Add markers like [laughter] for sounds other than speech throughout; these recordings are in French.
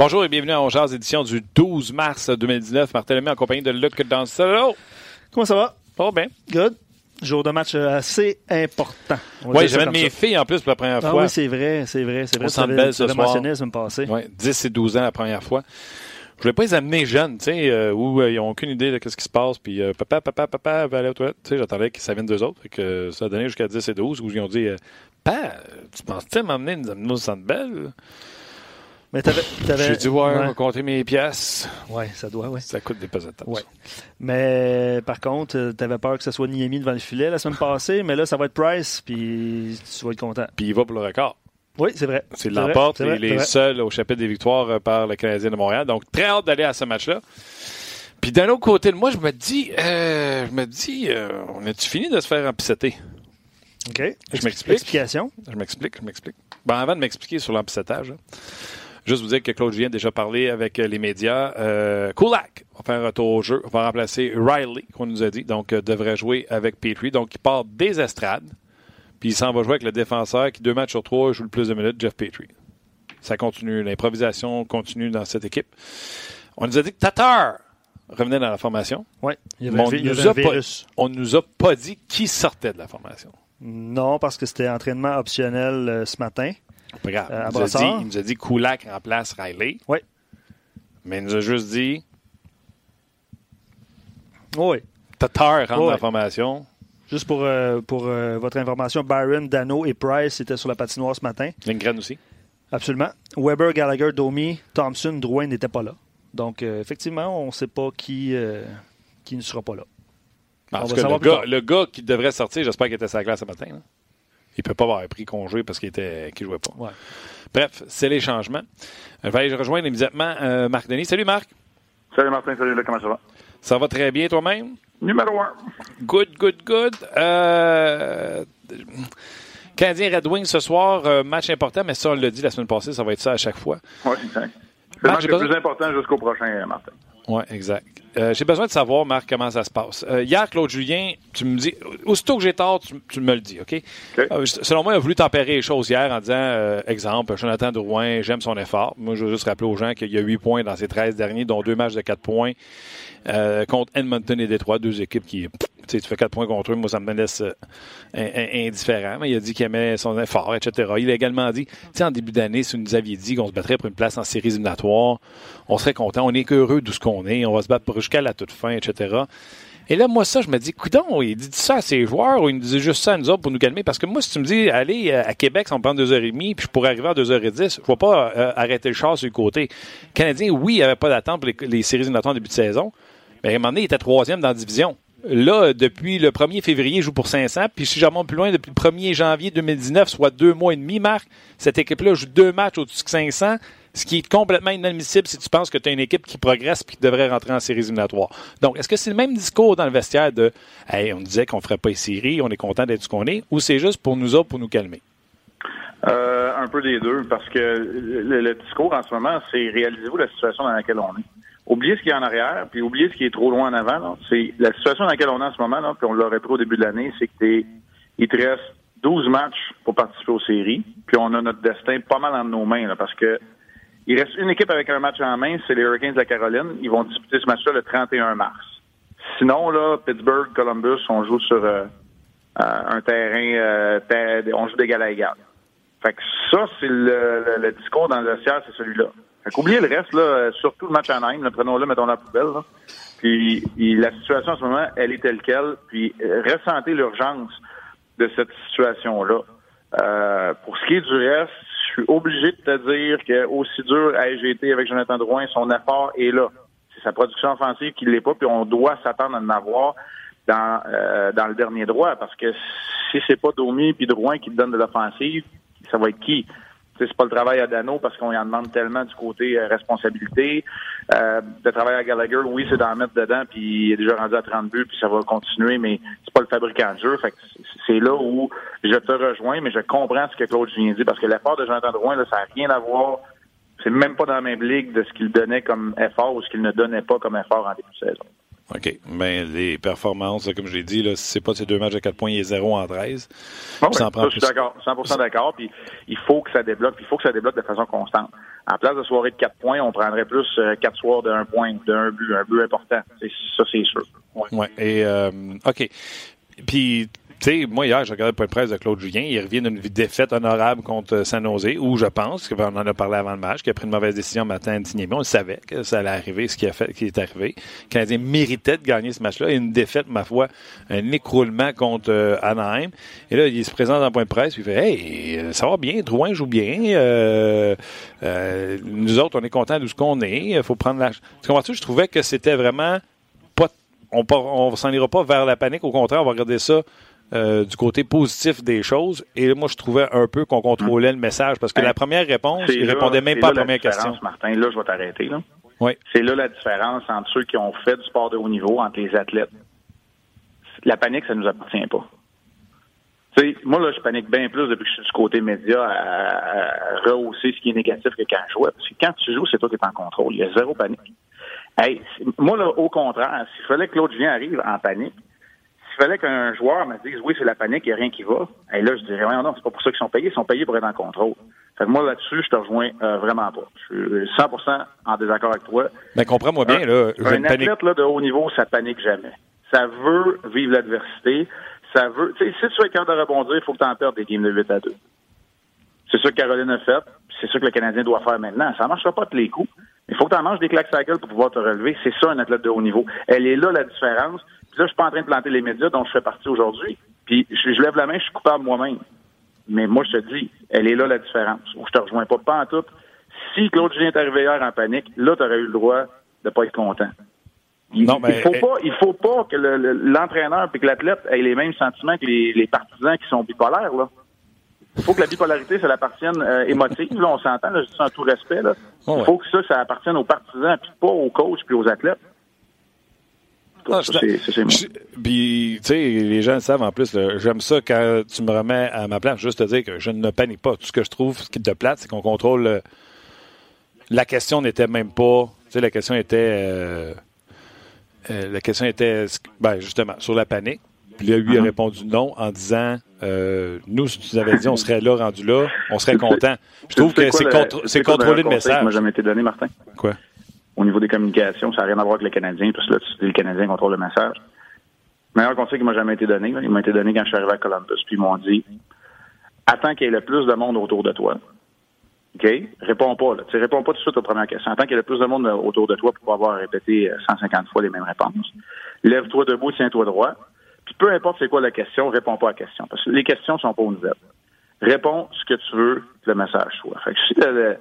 Bonjour et bienvenue à Ongears, édition du 12 mars 2019. Martin Lemay en compagnie de Luc Danselo. Comment ça va? Oh bien. Good. Jour de match euh, assez important. Oui, j'amène mes filles en plus pour la première ah fois. oui, c'est vrai, c'est vrai. C'est vrai. Au Centre Bell ce soir. mentionné la semaine passée. Oui, 10 et 12 ans la première fois. Je voulais pas les amener jeunes, tu sais, euh, où euh, ils n'ont aucune idée de ce qui se passe. Puis euh, papa, papa, papa va aller aux toilettes. Tu sais, j'attendais que ça vienne d'eux autres. Fait que ça a donné jusqu'à 10 et 12 où ils ont dit euh, Papa, tu penses-tu m'emmener nous amener au Centre Bell? Mais t'avais, t'avais... J'ai dû voir, ouais. compter mes pièces. Oui, ça doit, oui. Ça coûte des pesetas. Ouais. Mais par contre, tu avais peur que ce soit Niemi devant le filet la semaine passée, mais là, ça va être Price, puis tu vas être content. Puis il va pour le record. Oui, c'est vrai. C'est l'emporte, vrai, les, les seuls au chapitre des victoires euh, par le Canadien de Montréal. Donc, très hâte d'aller à ce match-là. Puis d'un autre côté de moi, je me dis, euh, je me dis, euh, on a-tu fini de se faire empisseter? OK. Je m'explique. Explication. Je m'explique, je m'explique. Bon, avant de m'expliquer sur l'empissetage, juste vous dire que Claude Julien a déjà parlé avec les médias. Euh, Kulak va faire un retour au jeu, va remplacer Riley, qu'on nous a dit, donc euh, devrait jouer avec Petrie. Donc, il part des estrades, puis il s'en va jouer avec le défenseur qui, deux matchs sur trois, joue le plus de minutes, Jeff Petrie. Ça continue, l'improvisation continue dans cette équipe. On nous a dit que Tatar revenait dans la formation. Oui, il y avait, on il y nous avait un a pas-. On nous a pas dit qui sortait de la formation. Non, parce que c'était entraînement optionnel euh, ce matin. Pas grave. Euh, à il, nous a dit, il nous a dit Kulak remplace Riley. Oui. Mais il nous a juste dit Oui. Tatar rentre Ouais. dans la formation. Juste pour, euh, pour euh, votre information, Byron, Dano et Price étaient sur la patinoire ce matin. Lindgren aussi. Absolument. Weber, Gallagher, Domi, Thompson, Drouin n'étaient pas là. Donc, euh, effectivement, on ne sait pas qui, qui ne sera pas là. En On tout va cas, le savoir gars, le gars qui devrait sortir, j'espère qu'il était sur la glace ce matin. Il peut pas avoir pris congé parce qu'il était qu'il jouait pas. Ouais. Bref, c'est les changements. Euh, Je vais rejoindre immédiatement euh, Marc Denis? Salut Marc. Salut Martin, salut là, comment ça va? Ça va très bien toi-même? Numéro un. Good, good, good. Euh... Canadien Red Wings ce soir, euh, match important, mais ça, on l'a dit la semaine passée, ça va être ça à chaque fois. Oui, exact. C'est le match le plus important jusqu'au prochain, euh, Martin. Oui, exact. Euh, j'ai besoin de savoir, Marc, comment ça se passe. Euh, hier, Claude Julien, tu me dis, aussitôt que j'ai tort, tu, tu me le dis, OK? Euh, selon moi, il a voulu tempérer les choses hier en disant, exemple, Jonathan Drouin, j'aime son effort. Moi, je veux juste rappeler aux gens qu'il y a 8 points dans ses 13 derniers, dont deux matchs de 4 points contre Edmonton et Détroit, deux équipes qui, tu fais 4 points contre eux, moi, ça me laisse euh, in- in- indifférent. Mais il a dit qu'il aimait son effort, etc. Il a également dit, tu sais, en début d'année, si vous nous aviez dit qu'on se battrait pour une place en séries éliminatoires, on serait content, on est qu'heureux d'où ce qu'on est, on va se battre jusqu'à la toute fin, etc. Et là, moi, ça, je me dis, coudon, il dit ça à ses joueurs ou il nous dit juste ça à nous autres pour nous calmer? Parce que moi, si tu me dis, allez, euh, à Québec, ça me et demie, puis je pourrais arriver à deux heures et dix, je ne vais pas euh, arrêter le char sur le côté. Le Canadien, oui, il n'y avait pas d'attente pour les, les séries éliminatoires en début de saison, mais à un moment donné, il était troisième dans la division. Là, depuis le 1er février, il joue pour 500. Puis si je remonte plus loin, depuis le 1er janvier 2019, soit deux mois et demi, Marc, cette équipe-là joue deux matchs au-dessus de 500, ce qui est complètement inadmissible si tu penses que tu as une équipe qui progresse et qui devrait rentrer en séries éliminatoires. Donc, est-ce que c'est le même discours dans le vestiaire de « Hey, on disait qu'on ne ferait pas les séries, on est content d'être ce qu'on est » ou c'est juste pour nous autres, pour nous calmer? Euh, un peu des deux, parce que le, le discours en ce moment, c'est réalisez-vous la situation dans laquelle on est. Oubliez ce qui est en arrière, puis oubliez ce qui est trop loin en avant. C'est la situation dans laquelle on est en ce moment, là, puis on l'aurait pris au début de l'année, c'est que il te reste 12 matchs pour participer aux séries, puis on a notre destin pas mal entre nos mains, là, parce que il reste une équipe avec un match en main, c'est les Hurricanes de la Caroline. Ils vont disputer ce match-là le 31 mars. Sinon, là, Pittsburgh, Columbus, on joue sur euh, euh, un terrain, euh, ter- on joue d'égal à égal. Fait que ça, c'est le, le- le discours dans le vestiaire, c'est celui-là. Fait qu'oubliez le reste, là, euh, surtout le match en Nîmes, prenons-le, mettons la poubelle. Là. Puis la situation en ce moment, elle est telle quelle. Puis euh, ressentez l'urgence de cette situation-là. Euh, pour ce qui est du reste, je suis obligé de te dire que aussi dur ai-je été avec Jonathan Drouin, son effort est là. C'est sa production offensive qui ne l'est pas, puis on doit s'attendre à en avoir dans, euh, dans le dernier droit, parce que si c'est pas Domi puis Drouin qui te donne de l'offensive, ça va être qui? C'est pas le travail à Dano parce qu'on y en demande tellement du côté euh, responsabilité. Euh, le travail à Gallagher, oui, c'est d'en mettre dedans, puis il est déjà rendu à 30 buts, puis ça va continuer, mais c'est pas le fabricant de jeu. Fait c'est là où je te rejoins, mais je comprends ce que Claude Julien dit, parce que l'effort de Jonathan Drouin, là, ça n'a rien à voir. C'est même pas dans la même ligue de ce qu'il donnait comme effort ou ce qu'il ne donnait pas comme effort en début de saison. OK. Mais les performances, comme je l'ai dit, là, si c'est pas ces deux matchs de 4 points, il est 0 en 13. Ah oui, ça, je suis d'accord, 100% d'accord. Puis il faut que ça débloque. Puis il faut que ça débloque de façon constante. En place de soirée de 4 points, on prendrait plus 4 euh, soirs d'un point, d'un but, un but important. Ça, c'est sûr. Oui. Ouais. Et, euh, OK. Puis, tu sais, moi, hier, j'ai regardé le point de presse de Claude Julien. Il revient d'une défaite honorable contre San Jose, où je pense, qu'on en a parlé avant le match, qu'il a pris une mauvaise décision matin à On le savait que ça allait arriver, ce qui, a fait, qui est arrivé. Le Canadien méritait de gagner ce match-là. Une défaite, ma foi, un écroulement contre euh, Anaheim. Et là, il se présente dans le point de presse, puis il fait Hey, euh, ça va bien, Drouin joue bien. Euh, nous autres, on est contents de ce qu'on est. Il faut prendre la. Tu comprends-tu? Je trouvais que c'était vraiment pas. On ne s'en ira pas vers la panique. Au contraire, on va regarder ça euh, du côté positif des choses. Et moi, je trouvais un peu qu'on contrôlait le message parce que la première réponse, il répondait même pas à la première question. Martin, là, je vais t'arrêter. Là. Oui. C'est là la différence entre ceux qui ont fait du sport de haut niveau, entre les athlètes. La panique, ça ne nous appartient pas. sais, moi, là, je panique bien plus depuis que je suis du côté média à, rehausser ce qui est négatif que quand je joue. Parce que quand tu joues, c'est toi qui es en contrôle. Il y a zéro panique. Hey, moi, là, au contraire, s'il fallait que Claude Julien arrive en panique, s'il fallait qu'un joueur me dise oui, c'est la panique, il n'y a rien qui va, et là, je dirais non, non, c'est pas pour ça qu'ils sont payés, ils sont payés pour être en contrôle. Fait que moi, là-dessus, je te rejoins euh, vraiment pas. Je suis 100% en désaccord avec toi. Mais comprends-moi bien, là. Un athlète là, de haut niveau, ça panique jamais. Ça veut vivre l'adversité. Ça veut. Tu sais, si tu es capable de rebondir, il faut que tu en perdes des games de 8 à 2. C'est ça que Caroline a fait. C'est ça que le Canadien doit faire maintenant. Ça ne marchera pas tous les coups. Il faut que tu en manges des claques à gueule pour pouvoir te relever. C'est ça, un athlète de haut niveau. Elle est là, la différence. Puis là, je suis pas en train de planter les médias dont je fais partie aujourd'hui. Puis je, lève la main, je suis coupable moi-même. Mais moi, je te dis, elle est là la différence. Je te rejoins pas, pas en tout. Si Claude Julien est arrivé hier en panique, là, tu aurais eu le droit de pas être content. Il, non, mais, il faut pas, il faut pas que l'entraîneur et que l'athlète aient les mêmes sentiments que les, partisans qui sont bipolaires, là. Il faut que la bipolarité, ça l'appartienne euh, émotive. Là, on s'entend, je dis ça en tout respect. Là. il faut que ça, ça appartienne aux partisans, puis pas aux coachs puis aux athlètes. Ah, puis, tu sais, les gens le savent en plus, j'aime ça quand tu me remets à ma place, juste te dire que je ne panique pas. Tout ce que je trouve, ce qui te plate, c'est qu'on contrôle. la question n'était même pas. Tu sais, la question était. Euh, euh, la question était, ben, justement, sur la panique. Puis là, lui a uh-huh. répondu non en disant euh, Nous, si tu nous avais dit on serait là, rendu là, on serait content. Je trouve que c'est contrôler le message. Ça jamais été donné, Martin? Quoi? au niveau des communications, ça n'a rien à voir avec le Canadien, parce que là, le Canadien contrôle le message. Le meilleur conseil qui m'a jamais été donné, il m'a été donné quand je suis arrivé à Columbus, puis ils m'ont dit Attends qu'il y ait le plus de monde autour de toi. OK? Réponds pas, là. Tu réponds pas tout de suite aux premières questions. Attends qu'il y ait le plus de monde autour de toi pour pouvoir répéter 150 fois les mêmes réponses. Lève-toi debout, tiens-toi droit. Peu importe c'est quoi la question, réponds pas à la question. Parce que les questions sont pas nouvelles. Réponds ce que tu veux que le message soit. Fait que si le,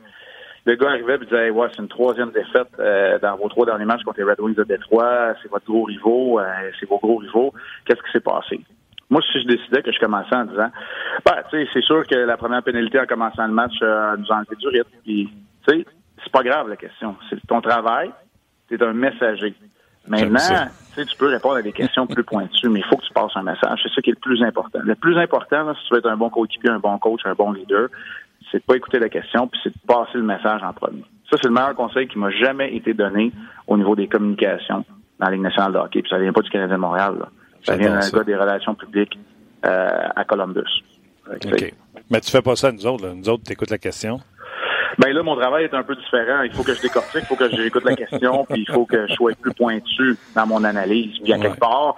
le gars arrivait et disait Ouais, c'est une troisième défaite euh, dans vos trois derniers matchs contre les Red Wings de Détroit, c'est votre gros rivaux, euh, c'est vos gros rivaux. Qu'est-ce qui s'est passé? Moi, si je décidais que je commençais en disant ben, tu sais, c'est sûr que la première pénalité en commençant le match euh, nous a enlevé du rythme. Tu sais, c'est pas grave la question. C'est ton travail, tu es un messager. Maintenant, tu tu peux répondre à des questions plus pointues, mais il faut que tu passes un message. C'est ça qui est le plus important. Le plus important, si tu veux être un bon coéquipier, un bon coach, un bon leader, c'est de pas écouter la question, puis c'est de passer le message en premier. Ça, c'est le meilleur conseil qui m'a jamais été donné au niveau des communications dans la Ligue nationale de hockey. Puis ça vient pas du Canadien de Montréal. Ça vient d'un gars des relations publiques euh, à Columbus. OK. Mais tu fais pas ça nous autres. Là. Nous autres, tu écoutes la question. Ben là, mon travail est un peu différent. Il faut que je décortique, il faut que j'écoute la question, [laughs] puis il faut que je sois plus pointu dans mon analyse. Puis à quelque part,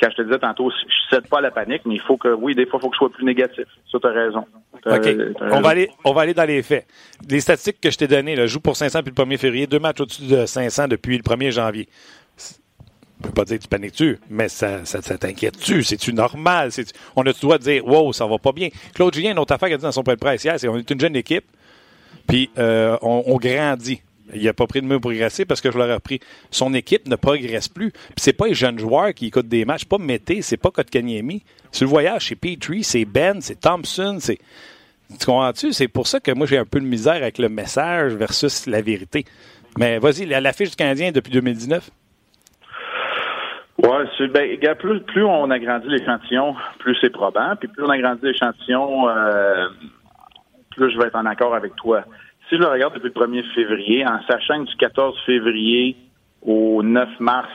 quand je te disais tantôt, je cède pas à la panique, mais il faut que, oui, des fois, il faut que je sois plus négatif. Ça, tu as raison. OK. On va, aller, on va aller dans les faits. Les statistiques que je t'ai données, là, joue pour 500 depuis le 1er février, deux matchs au-dessus de 500 depuis le 1er janvier. Je ne peux pas dire que tu paniques-tu, mais ça, ça, t'inquiète-tu? C'est-tu normal? On a le droit de dire, wow, ça va pas bien? Claude Julien, une autre affaire qu'il a dit dans son point de presse hier, c'est qu'on est une jeune équipe, puis euh, on, grandit. Il n'a pas pris de mieux progresser parce que je l'aurais repris. Son équipe ne progresse plus. Puis c'est pas les jeunes joueurs qui écoutent des matchs, pas Mété, c'est pas Kotkaniemi. Sur le voyage, c'est Petrie, c'est Ben, c'est Thompson, c'est. Tu comprends-tu? C'est pour ça que moi j'ai un peu de misère avec le message versus la vérité. Mais vas-y, la, fiche du Canadien depuis 2019? Oui, ben, plus, plus on agrandit l'échantillon, plus c'est probant. Puis plus on agrandit l'échantillon, euh, plus je vais être en accord avec toi si je le regarde depuis le 1er février, en sachant que du 14 février au 9 mars,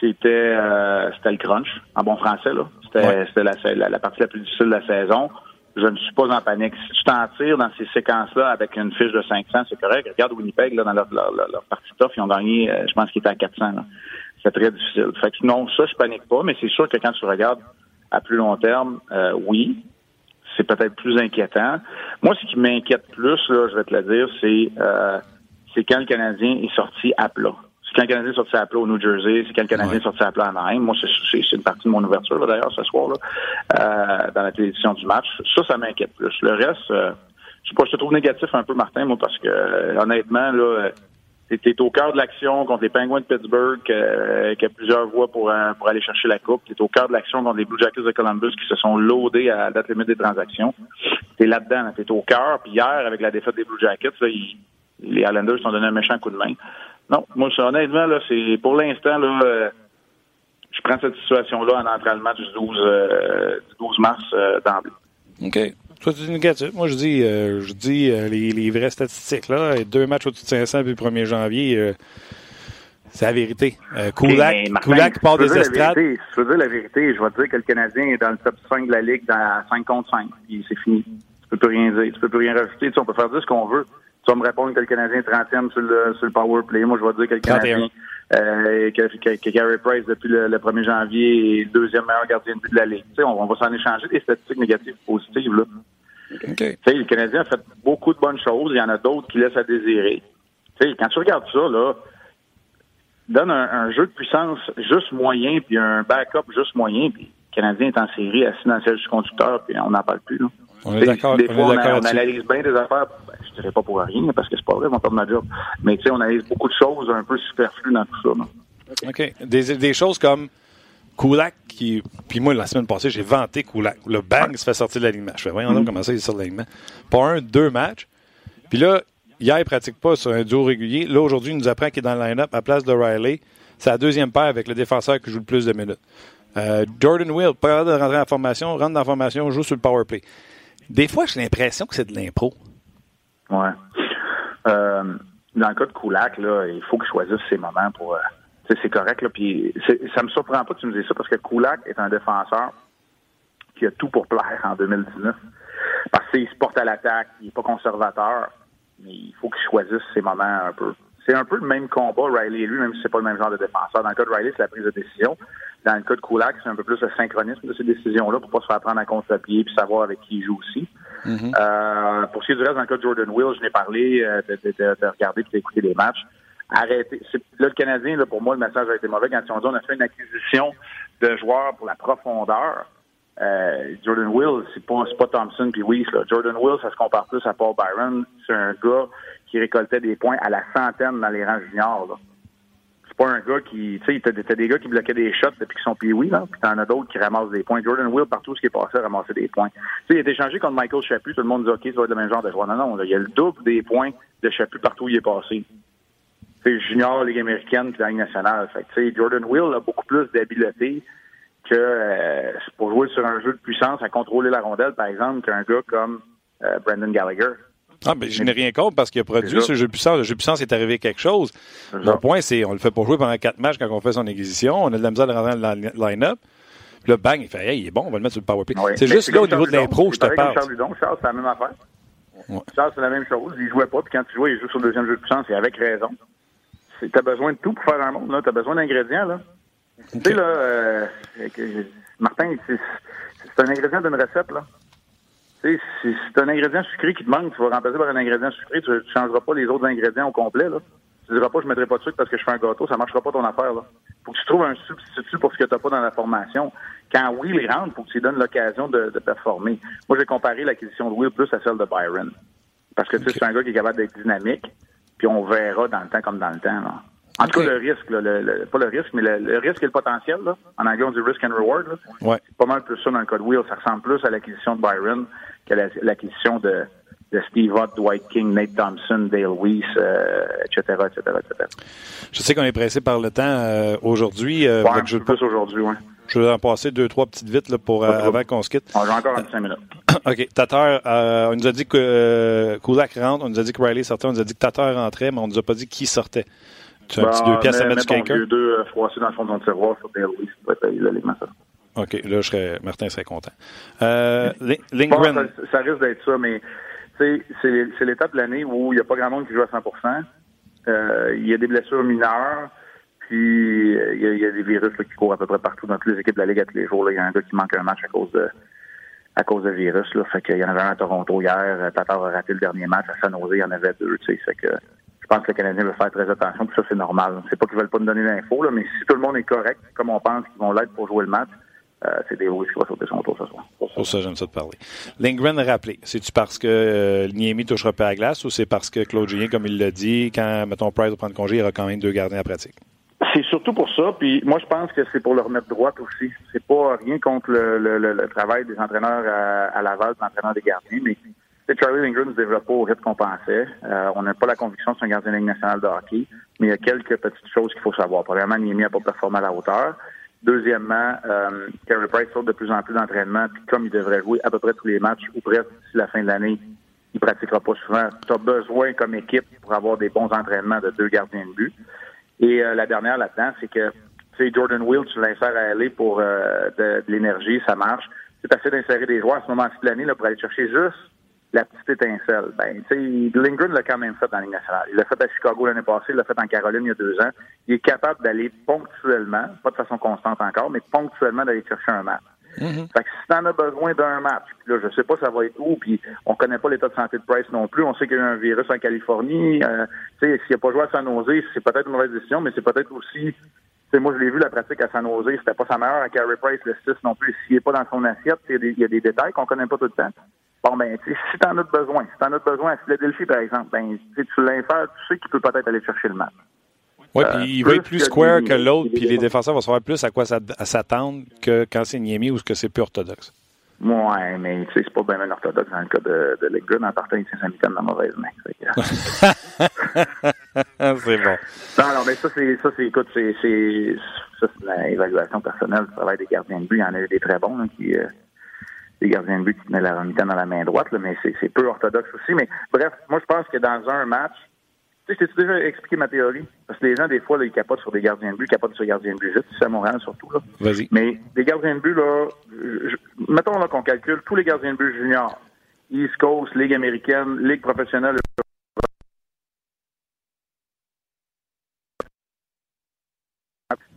c'était euh, c'était le crunch, en bon français. là. C'était la, la, partie la plus difficile de la saison. Je ne suis pas en panique. Si tu t'en tires dans ces séquences-là avec une fiche de 500, c'est correct. Regarde Winnipeg, là, dans leur, leur, leur, partie tough, ils ont gagné, euh, je pense qu'ils étaient à 400. C'est très difficile. Fait que non, ça, je panique pas, mais c'est sûr que quand tu regardes à plus long terme, euh, oui, c'est peut-être plus inquiétant. Moi, ce qui m'inquiète plus, là, je vais te le dire, c'est euh, c'est quand le Canadien est sorti à plat. C'est quand le Canadien est sorti à plat au New Jersey, c'est quand le Canadien est sorti à plat à Anaheim. Moi, c'est une partie de mon ouverture, d'ailleurs, ce soir, là, euh, dans la télévision du match. Ça, ça m'inquiète plus. Le reste, euh, je sais pas, je te trouve négatif un peu, Martin, moi, parce que, euh, honnêtement, là, T'es au cœur de l'action contre les Penguins de Pittsburgh, euh, qui a plusieurs voies pour, euh, pour aller chercher la coupe. T'es au cœur de l'action contre les Blue Jackets de Columbus qui se sont loadés à la date limite des transactions. T'es là-dedans, t'es au cœur. Puis hier, avec la défaite des Blue Jackets, là, les Islanders t'ont donné un méchant coup de main. Non, moi, honnêtement, là, c'est pour l'instant, là, euh, je prends cette situation-là en entrant le match du 12, du 12 mars d'emblée. OK. Toi, tu. Moi, je dis, euh, je dis euh, les, les, vraies statistiques. Là. Deux matchs au-dessus de 500 depuis le 1er janvier, euh, c'est la vérité. Euh, Kulak, Kulak part des estrades. si tu veux dire la vérité, je vais te dire que le Canadien est dans le top 5 de la Ligue dans 5 contre 5. Puis c'est fini. Tu peux plus rien dire. Tu peux plus rien rajouter. Tu sais, on peut faire dire ce qu'on veut. Tu vas me répondre que le Canadien est 30e sur le, sur le power play. Moi, je vais dire que le Canadien, euh, que, que, que, Gary Price, depuis le, 1er janvier, est le deuxième meilleur gardien de but de la Ligue. Tu sais, on, on va s'en échanger des statistiques négatives positives. Là. Okay. Le Canadien a fait beaucoup de bonnes choses. Il y en a d'autres qui laissent à désirer. quand tu regardes ça, là, donne un, jeu de puissance juste moyen, puis un backup juste moyen, puis le Canadien est en série assis dans le siège du conducteur, puis on n'en parle plus. Là. On est d'accord. Des fois, on, on, analyse bien des affaires. Ben, je dirais pas pour rien, parce que c'est pas vrai, on de ma job. Mais tu sais, on analyse beaucoup de choses un peu superflues dans tout ça. Là. OK. Des, des choses comme Kulak, qui. Puis moi, la semaine passée, j'ai vanté Kulak. Le bang se fait sortir de l'alignement. Je fais, voyons donc mm. comment ça, il sort de l'alignement. Pas un, deux matchs. Puis là, hier, il pratique pas sur un duo régulier. Là, aujourd'hui, il nous apprend qu'il est dans le line-up à place de Riley. C'est la deuxième paire avec le défenseur qui joue le plus de minutes. Euh, Jordan Will, pas de rentrer en formation, rentre dans la formation, joue sur le power play. Des fois, j'ai l'impression que c'est de l'impro. Ouais. Euh, dans le cas de Kulak, là, il faut qu'il choisisse ses moments pour. C'est correct. Là, puis ça me surprend pas que tu me dises ça parce que Kulak est un défenseur qui a tout pour plaire en 2019. Parce qu'il se porte à l'attaque, il n'est pas conservateur, mais il faut qu'il choisisse ses moments un peu. C'est un peu le même combat, Riley et lui, même si c'est pas le même genre de défenseur. Dans le cas de Riley, c'est la prise de décision. Dans le cas de Kulak, c'est un peu plus le synchronisme de ces décisions-là pour pas se faire prendre à contre-pied puis savoir avec qui il joue aussi. Mm-hmm. euh, pour ce qui est du reste, dans le cas de Jordan Will, je n'ai parlé euh, de, de, de, de, regarder et d'écouter les matchs arrêtez. Là, le Canadien, là, pour moi, le message a été mauvais quand ont dit on a fait une acquisition de joueurs pour la profondeur. Euh, Jordan Will, c'est pas, pas Thompson puis Weiss. Là. Jordan Will, ça se compare plus à Paul Byron. C'est un gars qui récoltait des points à la centaine dans les rangs juniors. Là. C'est pas un gars qui, tu sais, t'as des gars qui bloquaient des shots depuis qu'ils sont pis oui, là, puis t'en as d'autres qui ramassent des points. Jordan Will, partout ce qui est passé, a ramassé des points. Tu sais, il a été échangé contre Michael Chaput, tout le monde dit OK, ça va être le même genre de joueur. Non, non, il y a le double des points de Chaput partout où il est passé junior, Ligue américaine, puis la Ligue nationale. Fait Jordan Will a beaucoup plus d'habileté que euh, pour jouer sur un jeu de puissance à contrôler la rondelle, par exemple, qu'un gars comme euh, Brandon Gallagher. Ah, ben, je n'ai rien contre parce qu'il a produit ce jeu de puissance. Le jeu de puissance est arrivé quelque chose. Le point, c'est on le fait pour jouer pendant quatre matchs quand on fait son acquisition. On a de la misère de rentrer dans le line-up. Puis là, bang, il fait Hey, il est bon, on va le mettre sur le power play. c'est juste là au niveau de l'impro, je te parle. Charles Ludon, Charles, c'est la même affaire. Charles, c'est la même chose. Il jouait pas, puis quand il jouait, il joue sur le deuxième jeu de puissance, et avec raison t'as besoin de tout pour faire un monde, là. T'as besoin d'ingrédients, là. Tu sais, là, euh, Martin, c'est un ingrédient d'une recette, là. Tu sais, si c'est un ingrédient sucré qui te manque, tu vas remplacer par un ingrédient sucré, tu ne changeras pas les autres ingrédients au complet, là. Tu diras pas, je mettrai pas de sucre parce que je fais un gâteau, ça marchera pas ton affaire, là. Faut que tu trouves un substitut pour ce que t'as pas dans la formation. Quand Will rentre, faut que tu lui donnes l'occasion de, de, performer. Moi, j'ai comparé l'acquisition de Will plus à celle de Byron. Parce que, tu sais, c'est un gars qui est capable d'être dynamique puis on verra dans le temps comme dans le temps. Là. En tout cas, le risque, là, le, pas le risque, mais le, risque et le potentiel, là, en anglais on dit risk and reward, là, ouais. c'est pas mal plus ça dans le code wheel. Ça ressemble plus à l'acquisition de Byron qu'à l'acquisition de, de Steve Ott, Dwight King, Nate Thompson, Dale Weiss, euh, etc., etc., etc. Je sais qu'on est pressé par le temps euh, aujourd'hui. Euh, ouais, je plus aujourd'hui, oui. Je vais en passer deux, trois petites vites là, pour, euh, avant qu'on se quitte. J'ai encore cinq minutes. [coughs] OK. Tatar, euh, on nous a dit que euh, Kulak rentre, on nous a dit que Riley sortait, on nous a dit que Tatar rentrait, mais on nous a pas dit qui sortait. Tu as un petit deux pièces à mettre du quelqu'un? deux euh, froissés dans le fond de ton tiroir sur Louis, ça va être l'élément, ça. OK, là, je serais, Martin serait content. Euh, Lindgren. Bon, ça, ça, risque d'être ça, mais c'est l'étape de l'année où il n'y a pas grand monde qui joue à 100% euh, Il y a des blessures mineures, puis il y, a, des virus qui courent à peu près partout dans toutes les équipes de la Ligue à tous les jours. Il y a un gars qui manque un match à cause de à cause de virus. Là. Fait qu'il y en avait un à Toronto hier. Tatar a raté le dernier match. À San Jose, il y en avait deux. Tu sais, fait que je pense que le Canadien veut faire très attention. Puis ça, c'est normal. C'est pas qu'ils veulent pas nous donner l'info, là, mais si tout le monde est correct, comme on pense qu'ils vont l'être pour jouer le match, euh, c'est des Louis qui va sauter son tour ce soir. Pour ça, j'aime ça de parler. Lindgren a rappelé. C'est-tu parce que euh, Niemi touchera pas à la glace ou c'est parce que Claude Julien, comme il l'a dit, quand, mettons, Price va prendre congé, il aura quand même deux gardiens à pratique? C'est surtout pour ça. Puis moi, je pense que c'est pour le remettre droite aussi. C'est pas rien contre le, le, le, travail des entraîneurs à, à Laval, des entraîneurs des gardiens, mais Charlie Lindgren ne se développe pas au rythme qu'on pensait. Euh, on n'a pas la conviction que c'est un gardien de Ligue nationale de hockey, mais il y a quelques petites choses qu'il faut savoir. Premièrement, Niemi n'a pas performé à la hauteur. Deuxièmement, euh, Carey Price saute de plus en plus d'entraînement, puis comme il devrait jouer à peu près tous les matchs, ou presque d'ici la fin de l'année, il pratiquera pas souvent. Tu as besoin comme équipe pour avoir des bons entraînements de deux gardiens de but. Et euh, la dernière là-dedans, c'est que tu Jordan Will, tu l'insères à aller pour euh, de, l'énergie, ça marche. C'est assez d'insérer des joueurs à ce moment-ci de l'année là, pour aller chercher juste la petite étincelle. Ben, tu sais, Lindgren l'a quand même fait dans la Ligue nationale. Il l'a fait à Chicago l'année passée, il l'a fait en Caroline il y a deux ans. Il est capable d'aller ponctuellement, pas de façon constante encore, mais ponctuellement d'aller chercher un match. Mm-hmm. Fait que si t'en as besoin d'un match, puis là, je sais pas ça va être où, puis on connaît pas l'état de santé de Price non plus. On sait qu'il y a eu un virus en Californie. Euh, tu sais, s'il a pas joué à San Jose, c'est peut-être une mauvaise décision, mais c'est peut-être aussi moi, je l'ai vu, la pratique à San Jose, c'était pas sa meilleure à Carey Price, le 6 non plus. S'il est pas dans son assiette, il y, a des détails qu'on connaît pas tout le temps. Bon, ben, si t'en as besoin, si t'en as besoin à Philadelphie, par exemple, ben, tu l'infères, tu sais qu'il peut peut-être aller chercher le match. Oui, puis il va être plus square que l'autre, puis les défenseurs vont savoir plus à quoi s'attendre que quand c'est Niemi ou que c'est plus orthodoxe. Ouais, mais tu sais, c'est pas bien orthodoxe dans le cas de, de Leggood en partant avec sa mitaine dans la mauvaise main. [laughs] c'est bon. Non, non, mais ça, c'est, ça, c'est, écoute, c'est, c'est, ça, c'est l'évaluation personnelle du travail des gardiens de but. Il y en a eu des très bons, qui, euh, des gardiens de but qui tenaient la mitaine dans la main droite, là, mais c'est, c'est peu orthodoxe aussi. Mais bref, moi, je pense que dans un match, tu sais, je t'ai déjà expliqué ma théorie? Parce que les gens, des fois, là, ils capotent sur des gardiens de but, ils capotent sur des gardiens de but juste, c'est à Montréal surtout. Là. Vas-y. Mais des gardiens de but, là, mettons là qu'on calcule tous les gardiens de but juniors, East Coast, Ligue américaine, Ligue professionnelle.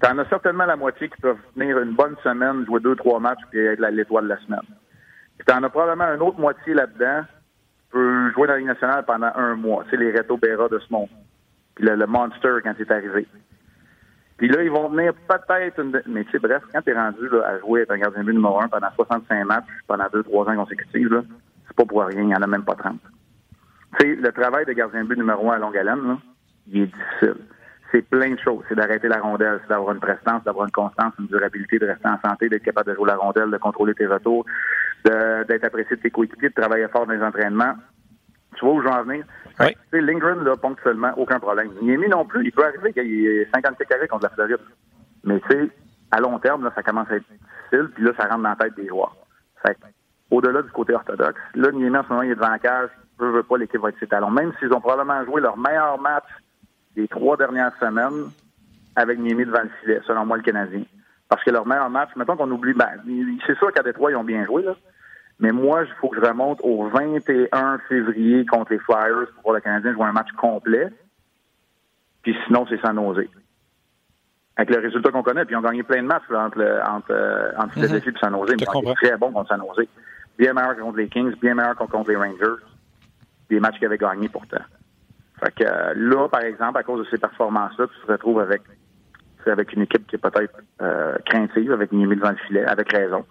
T'en as certainement la moitié qui peuvent venir une bonne semaine, jouer deux, trois matchs, puis être l'étoile de la semaine. Puis t'en as probablement une autre moitié là-dedans peut jouer dans la Ligue nationale pendant un mois. C'est les Reto Berra de ce monde. Puis le, Monster quand c'est arrivé. Puis là, ils vont venir peut-être une... Mais tu sais, bref, quand t'es rendu là, à jouer avec un gardien de but numéro un pendant 65 matchs, pendant 2-3 ans consécutifs, là, c'est pas pour rien, il n'y en a même pas 30. Tu sais, le travail de gardien de but numéro un à longue haleine, là, il est difficile. C'est plein de choses. C'est d'arrêter la rondelle, c'est d'avoir une prestance, d'avoir une constance, une durabilité, de rester en santé, d'être capable de jouer la rondelle, de contrôler tes retours, d'être apprécié de tes coéquipiers, de travailler fort dans les entraînements. Tu vois où je veux en venir? Oui. Tu Lindgren, là, ponctuellement, aucun problème. Niemi non plus, il peut arriver qu'il y ait 57 carrés contre la Floride. Mais tu sais, à long terme, là, ça commence à être difficile, puis là, ça rentre dans la tête des joueurs. Fait au-delà du côté orthodoxe, là, Niemi, en ce moment, il est devant la cage, veut, veut pas, l'équipe va être ses talons. Même s'ils ont probablement joué leur meilleur match des trois dernières semaines avec Niemi devant le filet, selon moi, le Canadien. Parce que leur meilleur match, mettons qu'on oublie, ben, c'est sûr qu'à Détroit, ils ont bien joué, là. Mais moi, il faut que je remonte au 21 février contre les Flyers pour voir le Canadien jouer un match complet. Puis sinon, c'est sans nausée. Avec le résultat qu'on connaît, puis ils ont gagné plein de matchs entre, entre, euh, entre Philadelphie et San Jose. Mais très bon contre San Jose. Bien meilleur contre les Kings, bien meilleur contre les Rangers. Des matchs qu'ils avaient gagnés pourtant. Fait que euh, là, par exemple, à cause de ces performances-là, tu te retrouves avec, avec une équipe qui est peut-être euh, craintive, avec Niemi devant le filet, avec raison.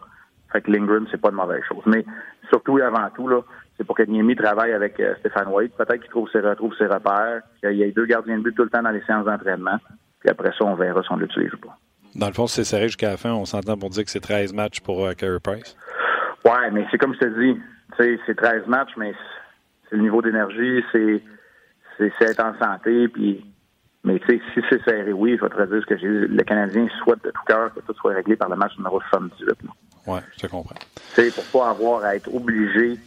Fait que Lindgren, c'est pas de mauvaise chose. Mais surtout et avant tout, là, c'est pour que Niemi travaille avec euh, Stéphane White. Peut-être qu'il trouve ses, retrouve ses repères, qu'il y ait deux gardiens de but tout le temps dans les séances d'entraînement. Puis après ça, on verra si on l'utilise ou pas. Dans le fond, c'est serré jusqu'à la fin. On s'entend pour dire que c'est 13 matchs pour euh, Carey Price. Ouais, mais c'est comme je te dis. C'est 13 matchs, mais c'est le niveau d'énergie, c'est être en santé, puis mais tu sais, si c'est serré, oui, je vais te dire ce que j'ai Le Canadien souhaite de tout cœur que tout soit réglé par le match numéro 78. Oui, je comprends. Sais, pour pas avoir à être obligé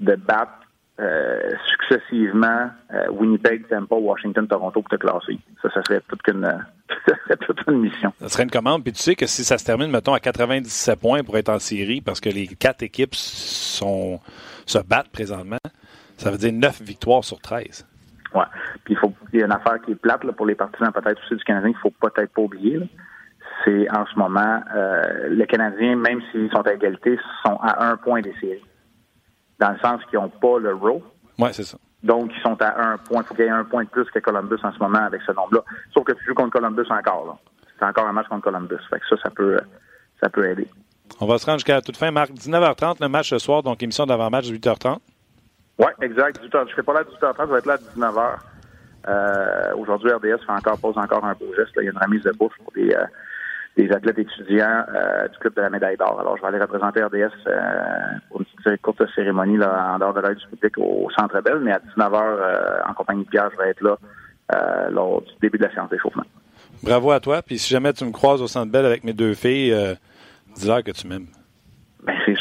de battre euh, successivement euh, Winnipeg, Tampa, Washington, Toronto pour te classer. Ça, ça serait toute une, [laughs] ça serait toute une mission. Ça serait une commande. Puis tu sais que si ça se termine, mettons, à 97 points pour être en série, parce que les quatre équipes sont, se battent présentement, ça veut dire 9 victoires sur 13. Ouais. Puis il faut il y a une affaire qui est plate là, pour les partisans peut-être aussi du Canadien qu'il faut peut-être pas oublier. C'est en ce moment, euh, les Canadiens, même s'ils sont à égalité, sont à un point des séries dans le sens qu'ils n'ont pas le row. Oui, c'est ça. Donc, ils sont à un point. Il faut qu'il y ait un point de plus que Columbus en ce moment avec ce nombre-là. Sauf que tu joues contre Columbus encore. C'est encore un match contre Columbus. Fait que ça, ça peut, ça peut aider. On va se rendre jusqu'à la toute fin. Marc, 19h30, le match ce soir, donc émission d'avant-match 8h30. Oui, exact. Je ne serai pas là à 18h30, je vais être là à 19h. Euh, Aujourd'hui, RDS fait encore, pose encore un beau geste. Il y a une remise de bouche pour des, euh, des athlètes étudiants euh, du club de la médaille d'or. Alors, je vais aller représenter RDS euh, pour une petite courte cérémonie là, en dehors de l'aide du public au Centre Bell, mais à 19h, euh, en compagnie de Pierre, je vais être là lors du début de la séance d'échauffement. Bravo à toi. Puis si jamais tu me croises au Centre Bell avec mes deux filles, dis-leur que tu m'aimes.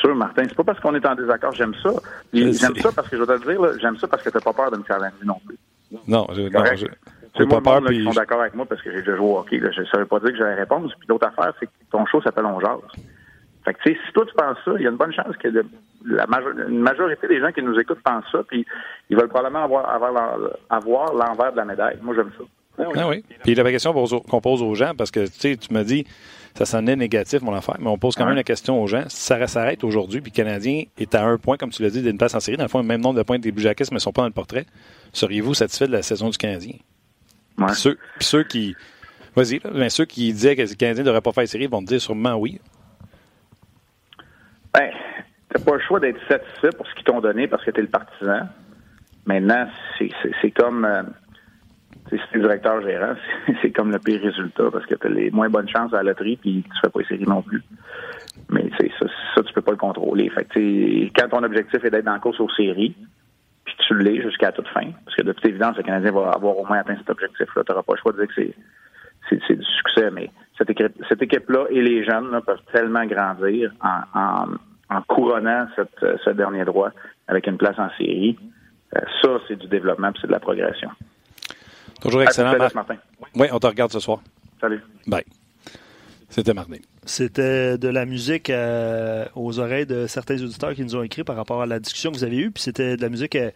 Sûr, Martin. C'est pas parce qu'on est en désaccord, j'aime ça. J'aime ça parce que, je vais te le dire, j'aime ça parce que t'as pas peur de me faire la non plus. Non, je, non, je, c'est moi, pas peur, qui sont d'accord avec moi parce que j'ai déjà joué au hockey. Là. Je ne savais pas dire que j'avais réponse. Puis l'autre affaire, c'est que ton show s'appelle On Jase. Fait que, tu sais, si toi, tu penses ça, il y a une bonne chance que de, la une majorité des gens qui nous écoutent pensent ça, puis ils veulent probablement avoir l'envers de la médaille. Moi, j'aime ça. Ah oui. Ah oui. Puis la question qu'on pose aux gens, parce que, tu sais, tu me dis, ça sonnait négatif, mon affaire, mais on pose quand même la question aux gens. Ça s'arrête aujourd'hui, puis le Canadien est à un point, comme tu l'as dit, d'une place en série, dans le fond, le même nombre de points des Blue Jackets, mais ne sont pas dans le portrait, seriez-vous satisfait de la saison du Canadien? Ouais. Puis ceux, puis ceux qui. Vas-y, ceux qui disaient que le Canadien ne devrait pas faire série vont te dire sûrement oui. Ben, t'as pas le choix d'être satisfait pour ce qu'ils t'ont donné parce que t'es le partisan. Maintenant, c'est comme. Euh, si t'es directeur gérant, [laughs] c'est comme le pire résultat parce que t'as les moins bonnes chances à la loterie puis tu fais pas série non plus. Mais ça, ça, tu peux pas le contrôler. Fait que, quand ton objectif est d'être dans la course aux séries, puis tu l'es jusqu'à toute fin. Parce que de toute évidence, le Canadien va avoir au moins atteint cet objectif-là. Tu n'auras pas le choix de dire que c'est, du succès, mais cette, équipe, cette équipe-là et les jeunes là, peuvent tellement grandir en, en, en couronnant cette, ce dernier droit avec une place en série. Euh, ça, c'est du développement c'est de la progression. Toujours excellent, Marc. Martin. Oui, on te regarde ce soir. Salut. Bye. C'était Martin. C'était de la musique euh, aux oreilles de certains auditeurs qui nous ont écrit par rapport à la discussion que vous avez eue. Puis c'était de la musique euh,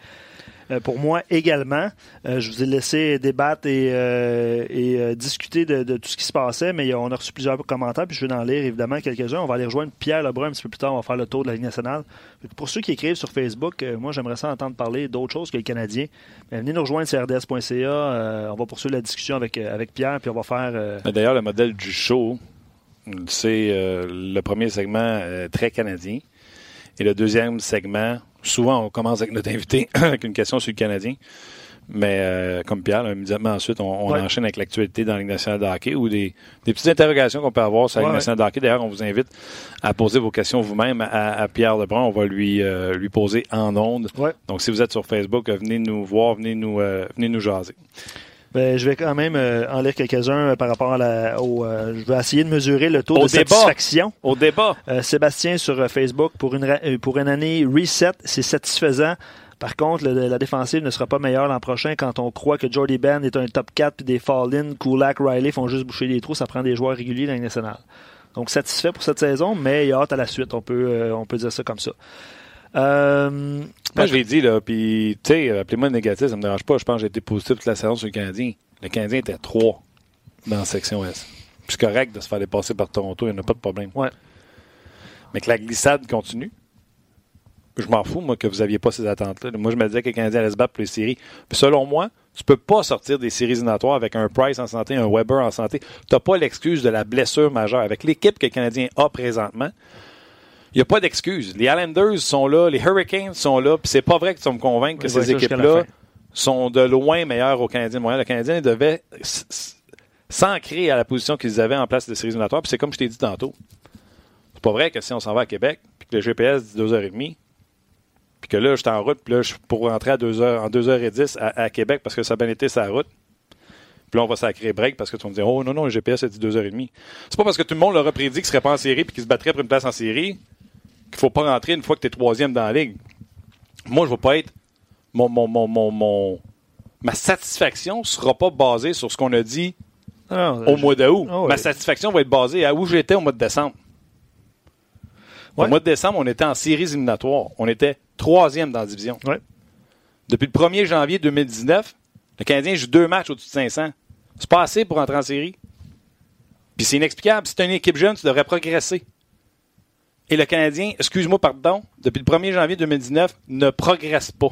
pour moi également. Euh, je vous ai laissé débattre et, euh, discuter de, tout ce qui se passait, mais on a reçu plusieurs commentaires, puis je vais en lire évidemment quelques-uns. On va aller rejoindre Pierre Lebrun un petit peu plus tard, on va faire le tour de la Ligue nationale. Pour ceux qui écrivent sur Facebook, moi j'aimerais ça entendre parler d'autres choses que le Canadien. Mais venez nous rejoindre sur rds.ca, on va poursuivre la discussion avec Pierre, puis on va faire... D'ailleurs, le modèle du show, c'est le premier segment très canadien. Et le deuxième segment, souvent, on commence avec notre invité [coughs] avec une question sur le Canadien. Mais euh, comme Pierre, là, immédiatement ensuite, on, on ouais. enchaîne avec l'actualité dans la Ligue nationale de hockey ou des, des petites interrogations qu'on peut avoir sur la Ligue ouais, nationale de hockey. D'ailleurs, on vous invite à poser vos questions vous-même à, à, Pierre Lebrun. On va lui, euh, lui poser en ondes. Donc, si vous êtes sur Facebook, venez nous voir, venez nous, euh, venez nous jaser. Ben, je vais quand même euh, en lire quelques-uns par rapport à la, au. Euh, je vais essayer de mesurer le taux au de débat. satisfaction. Au débat. Euh, Sébastien sur Facebook pour une pour une année reset, c'est satisfaisant. Par contre, le, la défensive ne sera pas meilleure l'an prochain quand on croit que Jordy Ben est un top 4 puis des fall-in, Kulak, Riley font juste boucher des trous. Ça prend des joueurs réguliers dans nationale. Donc satisfait pour cette saison, mais il y a hâte à la suite. On peut on peut dire ça comme ça. Euh, Moi, je l'ai dit, là, puis, tu sais, appelez-moi négatif, ça me dérange pas. Je pense que j'ai été positif toute la saison sur le Canadien. Le Canadien était à 3 dans la section S. C'est correct de se faire dépasser par Toronto, il n'y en a pas de problème. Ouais. Mais que la glissade continue, je m'en fous, moi, que vous n'aviez pas ces attentes-là. Moi, je me disais que le Canadien allait se battre pour les séries. Puis selon moi, tu peux pas sortir des séries éliminatoires avec un Price en santé, un Weber en santé. Tu n'as pas l'excuse de la blessure majeure. Avec l'équipe que le Canadien a présentement, n'y a pas d'excuse. Les Islanders sont là, les Hurricanes sont là, puis c'est pas vrai que tu vas me convaincre que ces équipes-là sont de loin meilleures au Canadien de Montréal. Le Canadien devait s'ancrer à la position qu'ils avaient en place de séries éliminatoires, puis c'est comme je t'ai dit tantôt. C'est pas vrai que si on s'en va à Québec, puis que le GPS dit 2h30, puis que là, je suis en route, puis là, je pour rentrer à 2 heures, en 2h10 à, à, Québec parce que ça a bien été sa route. Puis là, on va sacrer break parce que tu vas me dire, oh non, non, le GPS a dit 2h30. C'est pas parce que tout le monde l'aurait prédit qu'il serait pas en série puis qu'il se battrait pour une place en série qu'il faut pas rentrer une fois que tu es troisième dans la ligue. Moi, je ne vais pas être mon, mon, mon, mon, mon- ma satisfaction sera pas basée sur ce qu'on a dit Non, au je- mois d'août. Ah. Ma satisfaction va être basée à où j'étais au mois de décembre. Ouais. Au mois de décembre, on était en séries éliminatoires. On était troisième dans la division. Ouais. Depuis le 1er janvier 2019, le Canadien joue deux matchs au-dessus de 500. C'est pas assez pour entrer en série. Puis c'est inexplicable. Si tu une équipe jeune, tu devrais progresser. Et le Canadien, excuse-moi, pardon, depuis le 1er janvier 2019, ne progresse pas.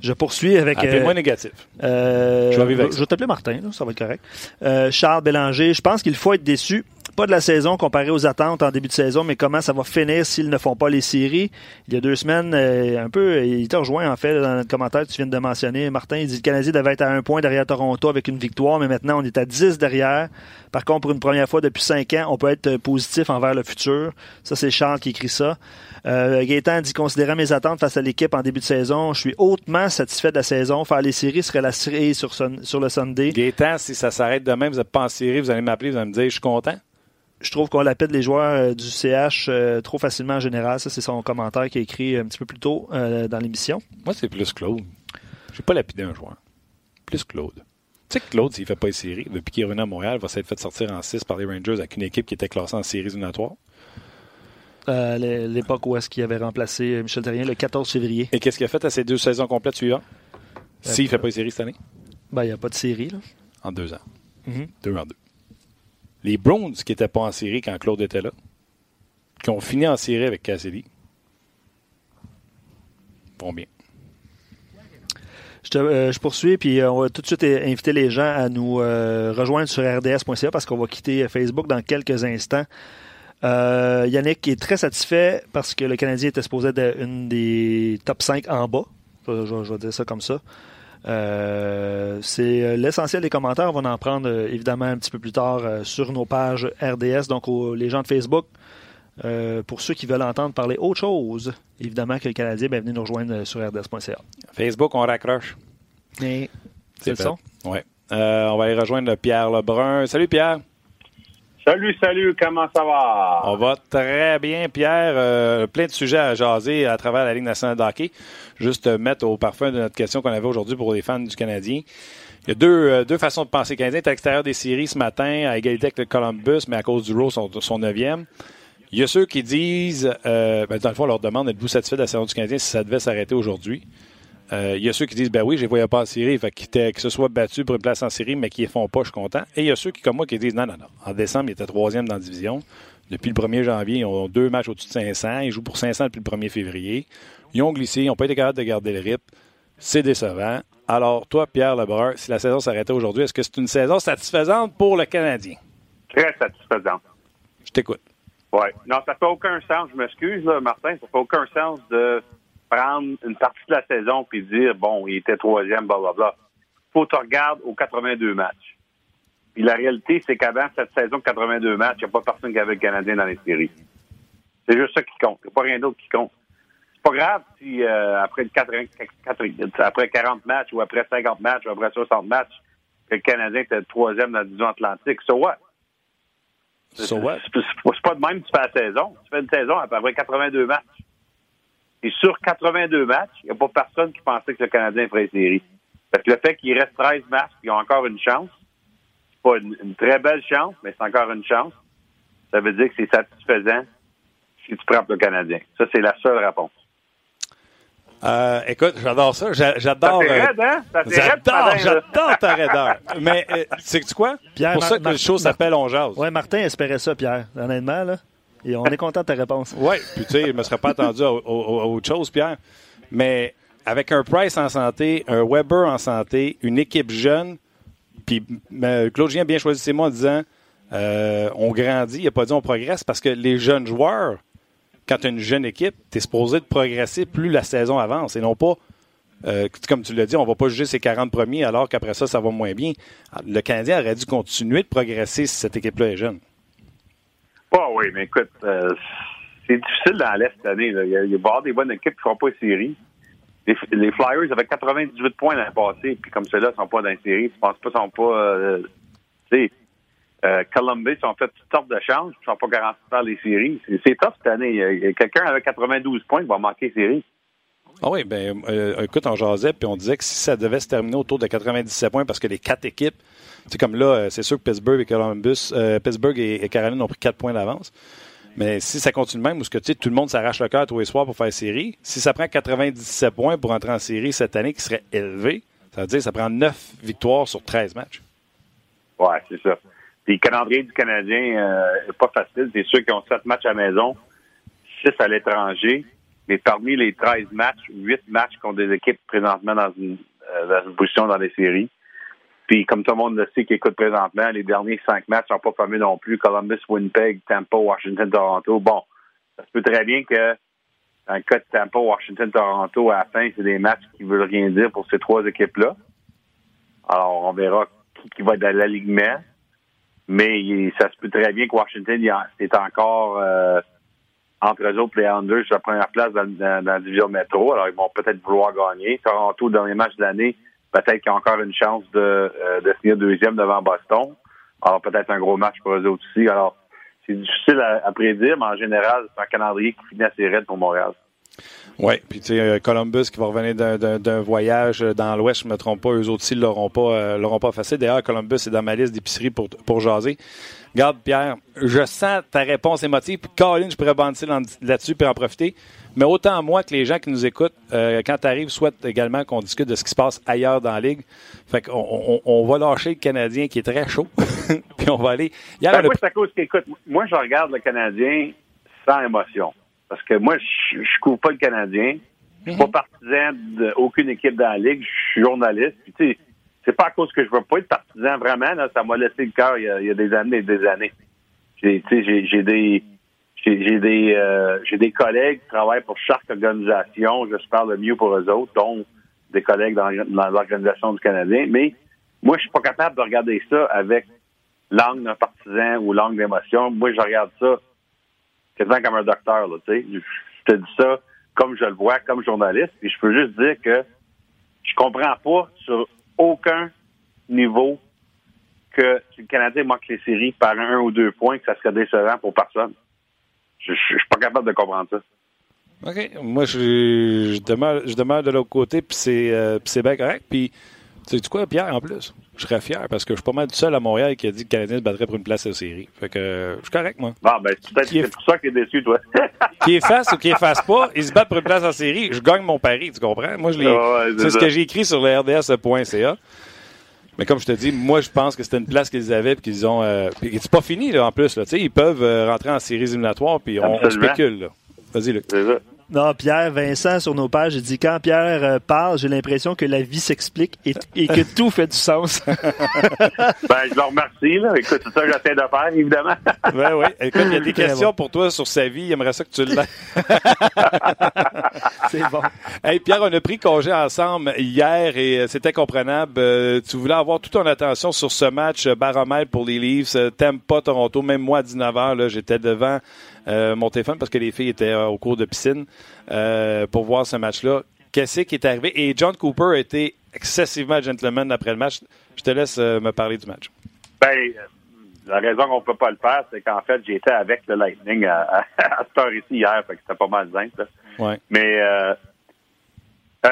Je poursuis avec. Euh, négatif. Euh, Je vais vais t'appeler Martin, là, ça va être correct. Euh, Charles Bélanger, je pense qu'il faut être déçu, pas de la saison comparé aux attentes en début de saison, mais comment ça va finir s'ils ne font pas les séries? Il y a deux semaines, euh, un peu, il t'a rejoint en fait dans le commentaire que tu viens de mentionner. Martin, il dit que le Canadien devait être à un point derrière Toronto avec une victoire, mais maintenant on est à 10 derrière. Par contre, pour une première fois depuis cinq ans, on peut être positif envers le futur. Ça, c'est Charles qui écrit ça. Euh, Gaétan dit considérant mes attentes face à l'équipe en début de saison, je suis hautement satisfait de la saison. Faire les séries serait la série sur, sur le Sunday. Gaétan, si ça s'arrête demain, vous n'êtes pas en série, vous allez m'appeler, vous allez me dire, je suis content. Je trouve qu'on lapide les joueurs euh, du CH euh, trop facilement en général. Ça, c'est son commentaire qui est écrit un petit peu plus tôt euh, dans l'émission. Moi, c'est plus Claude. J'ai pas lapidé un joueur. Plus Claude. Tu sais que Claude, s'il fait pas les séries, depuis qu'il est revenu à Montréal, il va s'être fait sortir en 6 par les Rangers avec une équipe qui était classée en séries éliminatoires. Euh, l'é- L'époque où est-ce qu'il avait remplacé Michel Terrien le 14 février. Et qu'est-ce qu'il a fait à ces deux saisons complètes suivantes? S'il ne fait pas les séries cette année? Ben, il n'y a pas de série. Là. En deux ans. Mhm. Deux en deux. Les Browns qui n'étaient pas en série quand Claude était là, qui ont fini en série avec Cassidy, vont bien. Je, euh, poursuis, puis euh, on va tout de suite euh, inviter les gens à nous rejoindre sur rds.ca parce qu'on va quitter Facebook dans quelques instants. Yannick est très satisfait parce que le Canadien était supposé être une des top 5 en bas. Je vais dire ça comme ça. Euh, c'est euh, l'essentiel des commentaires. On va en prendre euh, évidemment un petit peu plus tard sur nos pages RDS. Donc, aux- les gens de Facebook, euh, pour ceux qui veulent entendre parler autre chose, évidemment que le Canadien, ben, venez nous rejoindre sur rds.ca. Facebook, on raccroche. Mais c'est le son? Euh, on va aller rejoindre Pierre Lebrun. Salut Pierre. Salut, salut, comment ça va? On va très bien, Pierre. Euh, plein de sujets à jaser à travers la Ligue nationale de hockey. Juste mettre au parfum de notre question qu'on avait aujourd'hui pour les fans du Canadien. Il y a deux, euh, façons de penser. Le Canadien est à l'extérieur des séries ce matin, à égalité avec le Columbus, mais à cause du Rowe, son, son neuvième. Il y a ceux qui disent, euh, ben, dans le fond, on leur demande êtes-vous satisfait de la saison du Canadien si ça devait s'arrêter aujourd'hui? Euh, il y a ceux qui disent, ben oui, je les voyais pas en série, fait étaient- que ce soit battu pour une place en série, mais qui ne font pas, je suis content. Et il y a ceux qui, comme moi, qui disent, non, non, non. En décembre, ils étaient troisième dans la division. Depuis le 1er janvier, ils ont deux matchs au-dessus de 500. Ils jouent pour 500 depuis le 1er février. Ils ont glissé, ils n'ont pas été capables de garder le rythme. C'est décevant. Alors, toi, Pierre Lebrun, si la saison s'arrêtait aujourd'hui, est-ce que c'est une saison satisfaisante pour le Canadien? Très satisfaisant. Je t'écoute. Ouais. Non, ça fait aucun sens, je m'excuse, là, Martin, ça fait aucun sens de prendre une partie de la saison puis dire, bon, il était troisième, blablabla. Faut que tu regardes aux 82 matchs. Puis la réalité, c'est qu'avant cette saison de 82 matchs, il n'y a pas personne qui avait le Canadien dans les séries. C'est juste ça qui compte. Il n'y a pas rien d'autre qui compte. C'est pas grave si euh, après, le 80 80 après 40 matchs ou après 50 matchs ou après 60 matchs, que le Canadien était troisième dans la division Atlantique. So what? So what? C'est pas de même que tu fais la saison. Tu fais une saison à peu près 82 matchs. Et sur 82 matchs, il n'y a pas personne qui pensait que le Canadien ferait séries. Fait que le fait qu'il reste 13 matchs, ils ont encore une chance. C'est pas une, une très belle chance, mais c'est encore une chance. Ça veut dire que c'est satisfaisant si tu prends le Canadien. Ça, c'est la seule réponse. Euh, écoute, j'adore ça. J'a- Ça J'adore. c'est euh, raide, hein? C'est J'adore, j'adore ta raideur. [laughs] Mais euh, sais-tu quoi? Pierre, pour ça que Mar- le show s'appelle On Jase. Ouais, Martin espérait ça, Pierre, honnêtement. Là. On est content de ta réponse. Oui, puis tu sais, je ne me serais pas attendu à, autre chose, Pierre. Mais avec un Price en santé, un Weber en santé, une équipe jeune, puis Claude a bien choisi ses mots en disant euh, on grandit, il n'a pas dit on progresse, parce que les jeunes joueurs, quand tu as une jeune équipe, tu es supposé de progresser plus la saison avance et non pas. euh, comme tu l'as dit, on va pas juger ses 40 premiers alors qu'après ça, ça va moins bien. Le Canadien aurait dû continuer de progresser si cette équipe-là est jeune. Ah oui, mais écoute, euh, c'est difficile dans l'Est cette année. Il, y a, y avoir des bonnes équipes qui ne font pas les séries. Les, Flyers avaient 98 points l'année passée, puis comme ceux-là ne sont pas dans les séries, je pense pas qu'ils sont pas. Euh, tu sais, euh, Columbus ont fait toutes sortes de chances, ils ne sont pas garantis faire les séries. C'est, tough cette année. A- a Quelqu'un avec 92 points va manquer les séries. Ah oui, ben euh, écoute, on jasait, puis on disait que si ça devait se terminer autour de 97 points, parce que les quatre équipes, sais, comme là, euh, c'est sûr que Pittsburgh et Columbus, euh, Pittsburgh et, Caroline ont pris quatre points d'avance. Mais si ça continue même, où ce que tu sais, tout le monde s'arrache le cœur tous les soirs pour faire série, si ça prend 97 points pour entrer en série cette année, qui serait élevé, ça veut dire que ça prend 9 victoires sur 13 matchs. Oui, c'est ça. Puis le calendrier du Canadien n'est pas facile. C'est sûr qu'ils ont 7 matchs à maison, 6 à l'étranger. Mais parmi les 13 matchs, 8 matchs contre des équipes présentement dans euh, dans une position dans les séries. Puis, comme tout le monde le sait qui écoute présentement, les derniers cinq matchs sont pas fameux non plus. Columbus, Winnipeg, Tampa, Washington, Toronto. Bon, ça se peut très bien que dans le cas de Tampa, Washington, Toronto, à la fin, c'est des matchs qui veulent rien dire pour ces trois équipes-là. Alors, on verra qui, va être dans l'alignement. Mais ça se peut très bien que Washington est encore euh, entre eux autres, les Anders, la première place dans, la division métro. Alors, ils vont peut-être vouloir gagner. Toronto, dernier match de l'année, peut-être qu'ils ont encore une chance de, euh, de finir deuxième devant Boston. Alors, peut-être un gros match pour eux autres aussi. Alors, c'est difficile à, prédire, mais en général, c'est un calendrier qui finit assez raide pour Montréal. Oui, puis tu sais, euh, Columbus qui va revenir d'un voyage dans l'Ouest, je ne me trompe pas, eux aussi ne l'auront pas, euh, l'auront pas facile. D'ailleurs, Columbus est dans ma liste d'épicerie pour, pour jaser. Regarde, Pierre, je sens ta réponse émotive. Puis, Colin, je pourrais bandir là-dessus et en profiter. Mais autant moi que les gens qui nous écoutent, euh, quand tu arrives, souhaitent également qu'on discute de ce qui se passe ailleurs dans la Ligue. Fait qu'on on, va lâcher le Canadien qui est très chaud. [laughs] puis on va aller. Ben, moi, c'est à cause qu'écoute, moi, je regarde le Canadien sans émotion. Parce que moi, je ne couvre pas le Canadien. Je suis pas mhm. partisan d'aucune équipe dans la Ligue. Je suis journaliste. Puis, tu sais, c'est pas à cause que je veux pas être partisan vraiment. Là, ça m'a laissé le cœur il, y a des années et des années. J'ai, j'ai, j'ai des j'ai, des euh, j'ai des collègues qui travaillent pour chaque organisation. J'espère le mieux pour eux autres, dont des collègues dans, l'organisation du Canadien. Mais moi, je suis pas capable de regarder ça avec l'angle d'un partisan ou l'angle d'émotion. Moi, je regarde ça quasiment comme un docteur. Là, sais. je te dis ça comme je le vois, comme journaliste. Et je peux juste dire que je comprends pas sur aucun niveau que le Canadien manque les séries par un ou deux points, que ça serait décevant pour personne. Je, ne suis pas capable de comprendre ça. OK. Moi, je, je, demeure, je demeure de l'autre côté, puis c'est, euh, bien correct. Puis, tu sais quoi, Pierre, en plus? Je serais fier parce que je suis pas mal du seul à Montréal qui a dit que le Canadien se battrait pour une place de série. Fait que euh, je suis correct, moi. Bon, ben, peut-être c'est pour ça qu'il est déçu, toi. [laughs] qui efface ou qui efface pas, ils se battent pour une place en série. Je gagne mon pari, tu comprends? Moi, je l'ai. c'est ce que j'ai écrit sur le RDS.ca. Mais comme je te dis, moi, je pense que c'était une place qu'ils avaient et qu'ils ont. Euh, c'est pas fini, là, en plus. Là. Ils peuvent euh, rentrer en séries éliminatoires puis on, on, spécule. Vas-y, Luc. Non, Pierre, Vincent, sur nos pages, il dit quand Pierre euh, parle, j'ai l'impression que la vie s'explique et, que [laughs] tout fait du sens. [laughs] ben, je le remercie. Là. Écoute, c'est ça que j'essaie de faire, évidemment. ben oui. Écoute, il y a [laughs] des questions pour toi sur sa vie. Il aimerait ça que tu l'aies. c'est bon. Hey, Pierre, on a pris congé ensemble hier et euh, c'était comprenable. Euh, tu voulais avoir toute ton attention sur ce match baromètre pour les Leafs. T'aimes pas Toronto. Même moi, à 19h, j'étais devant euh, mon téléphone parce que les filles étaient euh, au cours de piscine euh, pour voir ce match-là. Qu'est-ce qui est arrivé? Et John Cooper a été excessivement gentleman après le match. Je te laisse me parler du match. Ben, la raison qu'on ne peut pas le faire, c'est qu'en fait, j'étais avec le Lightning à, à, cette heure ici hier, fait que c'était pas mal simple. Ouais. Mais euh,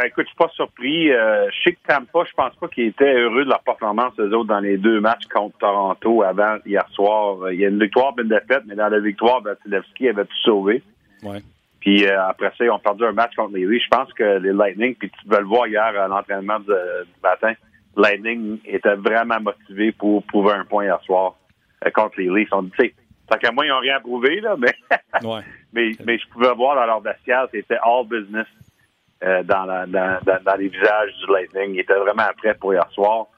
écoute, je suis pas surpris. Euh, je sais que Tampa, je pense pas qu'ils étaient heureux de leur performance, eux autres, dans les deux matchs contre Toronto avant hier soir. Il y a une victoire, une défaite, mais dans la victoire, Vasilevski avait tout sauvé. Ouais. Puis euh, après ça, ils ont perdu un match contre les Leafs. Je pense que les Lightning, puis tu peux le voir hier à l'entraînement du matin, Lightning était vraiment motivé pour prouver un point hier soir euh, contre les Leafs. On dit, tu sais, tant qu'à moi, ils n'ont rien prouvé, là, mais, ouais. [laughs] mais, mais je pouvais voir dans leur vestiaire, c'était all business. Euh, dans, la, dans, dans, les visages du Lightning. Il était vraiment prêt pour hier soir.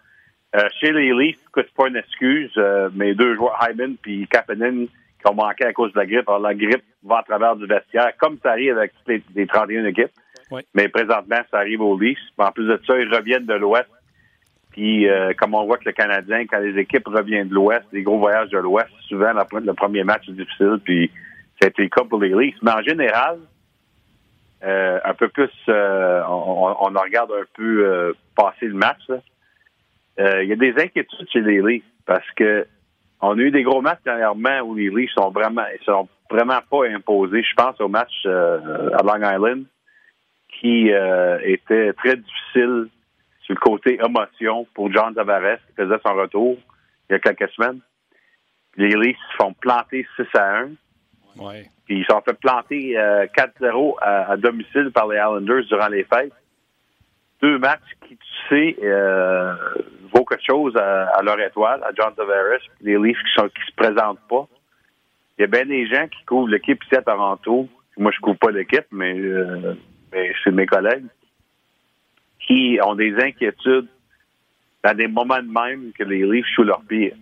Euh, chez les Leafs, c'est pas une excuse. Euh, mes deux joueurs, Hyman puis Kapanen, qui ont manqué à cause de la grippe. Alors, la grippe va à travers du vestiaire, comme ça arrive avec toutes les, 31 équipes. Mais présentement, ça arrive aux Leafs. En plus de ça, ils reviennent de l'Ouest. Puis, comme on voit que le Canadien, quand les équipes reviennent de l'Ouest, les gros voyages de l'Ouest, souvent, le premier match est difficile. Puis, ça a été le cas pour les Leafs. Mais en général, euh, un peu plus, euh, on, regarde un peu euh, passer le match. Il y a des inquiétudes chez les Leafs parce que on a eu des gros matchs dernièrement où les Leafs sont vraiment, sont vraiment pas imposés. Je pense au match à Long Island. qui était très difficile sur le côté émotion pour John Tavares, qui faisait son retour il y a quelques semaines. Les Leafs se font planter 6 à 1. Ouais. Puis ils sont fait planter 4-0 à, à, domicile par les Islanders durant les fêtes. Deux matchs qui, tu sais, euh, vaut quelque chose à, à, leur étoile, à John Tavares, les Leafs qui, sont, qui se présentent pas. Il y a bien des gens qui couvrent l'équipe ici à Toronto. Moi, je couvre pas l'équipe, mais, euh, mais c'est mes collègues qui ont des inquiétudes dans des moments de même que les Leafs jouent leur pire.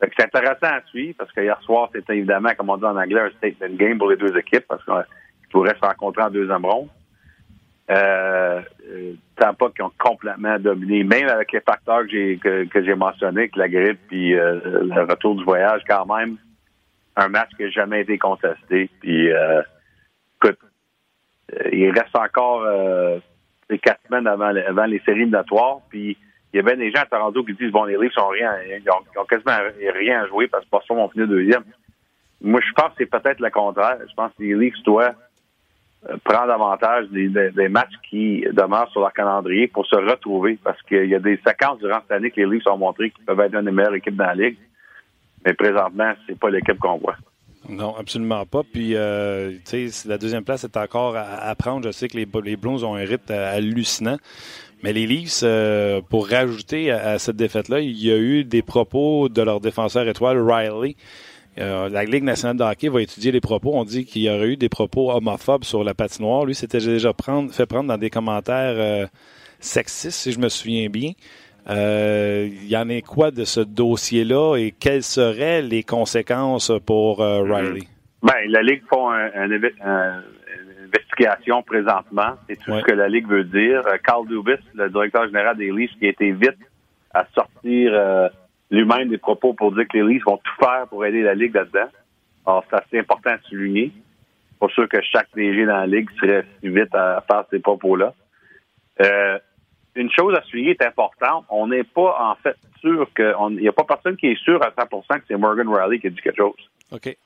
C'est intéressant à suivre parce que hier soir, c'était évidemment, comme on dit en anglais, un statement game pour les deux équipes parce qu'ils pourraient se rencontrer en deuxième ronde. Euh, pas qui ont complètement dominé, même avec les facteurs que j'ai que, que j'ai mentionnés, que la grippe puis euh, le retour du voyage, quand même, un match qui n'a jamais été contesté. Puis, euh, écoute, euh, il reste encore euh, quatre semaines avant, avant les séries éliminatoires, puis il y a bien des gens à Toronto qui disent bon, les Leafs sont rien, ils ont, ont quasiment rien à jouer parce que Boston vont finir deuxième. Moi, je pense que c'est peut-être le contraire. Je pense que les Leafs doivent prendre avantage des, matchs qui demeurent sur leur calendrier pour se retrouver parce qu'il y a des séquences durant cette année que les Leafs ont montré qu'ils peuvent être une des meilleures équipes dans la ligue. Mais présentement, c'est pas l'équipe qu'on voit. Non, absolument pas. Puis, euh, tu sais, la deuxième place est encore à, à, prendre. Je sais que les, les Blues ont un rythme hallucinant. Mais les Leafs, euh, pour rajouter à, cette défaite-là, il y a eu des propos de leur défenseur étoile, Riley. Euh, la Ligue nationale de hockey va étudier les propos. On dit qu'il y aurait eu des propos homophobes sur la patinoire. Lui, c'était déjà fait prendre dans des commentaires euh, sexistes, si je me souviens bien. Il y en est quoi de ce dossier-là et quelles seraient les conséquences pour Riley? Ben, la Ligue font un, un, un, investigation présentement. C'est tout ouais. ce que la Ligue veut dire. Carl Dubis, le directeur général des Leafs, qui a été vite à sortir euh, lui-même des propos pour dire que les Leafs vont tout faire pour aider la Ligue là-dedans. Alors, c'est assez important à souligner. Pas sûr que chaque DG dans la Ligue serait vite à faire ces propos-là. Euh, une chose à souligner est importante. On n'est pas, en fait, sûr que. Il n'y a pas personne qui est sûr à 100% que c'est Morgan Riley qui a dit quelque chose. OK.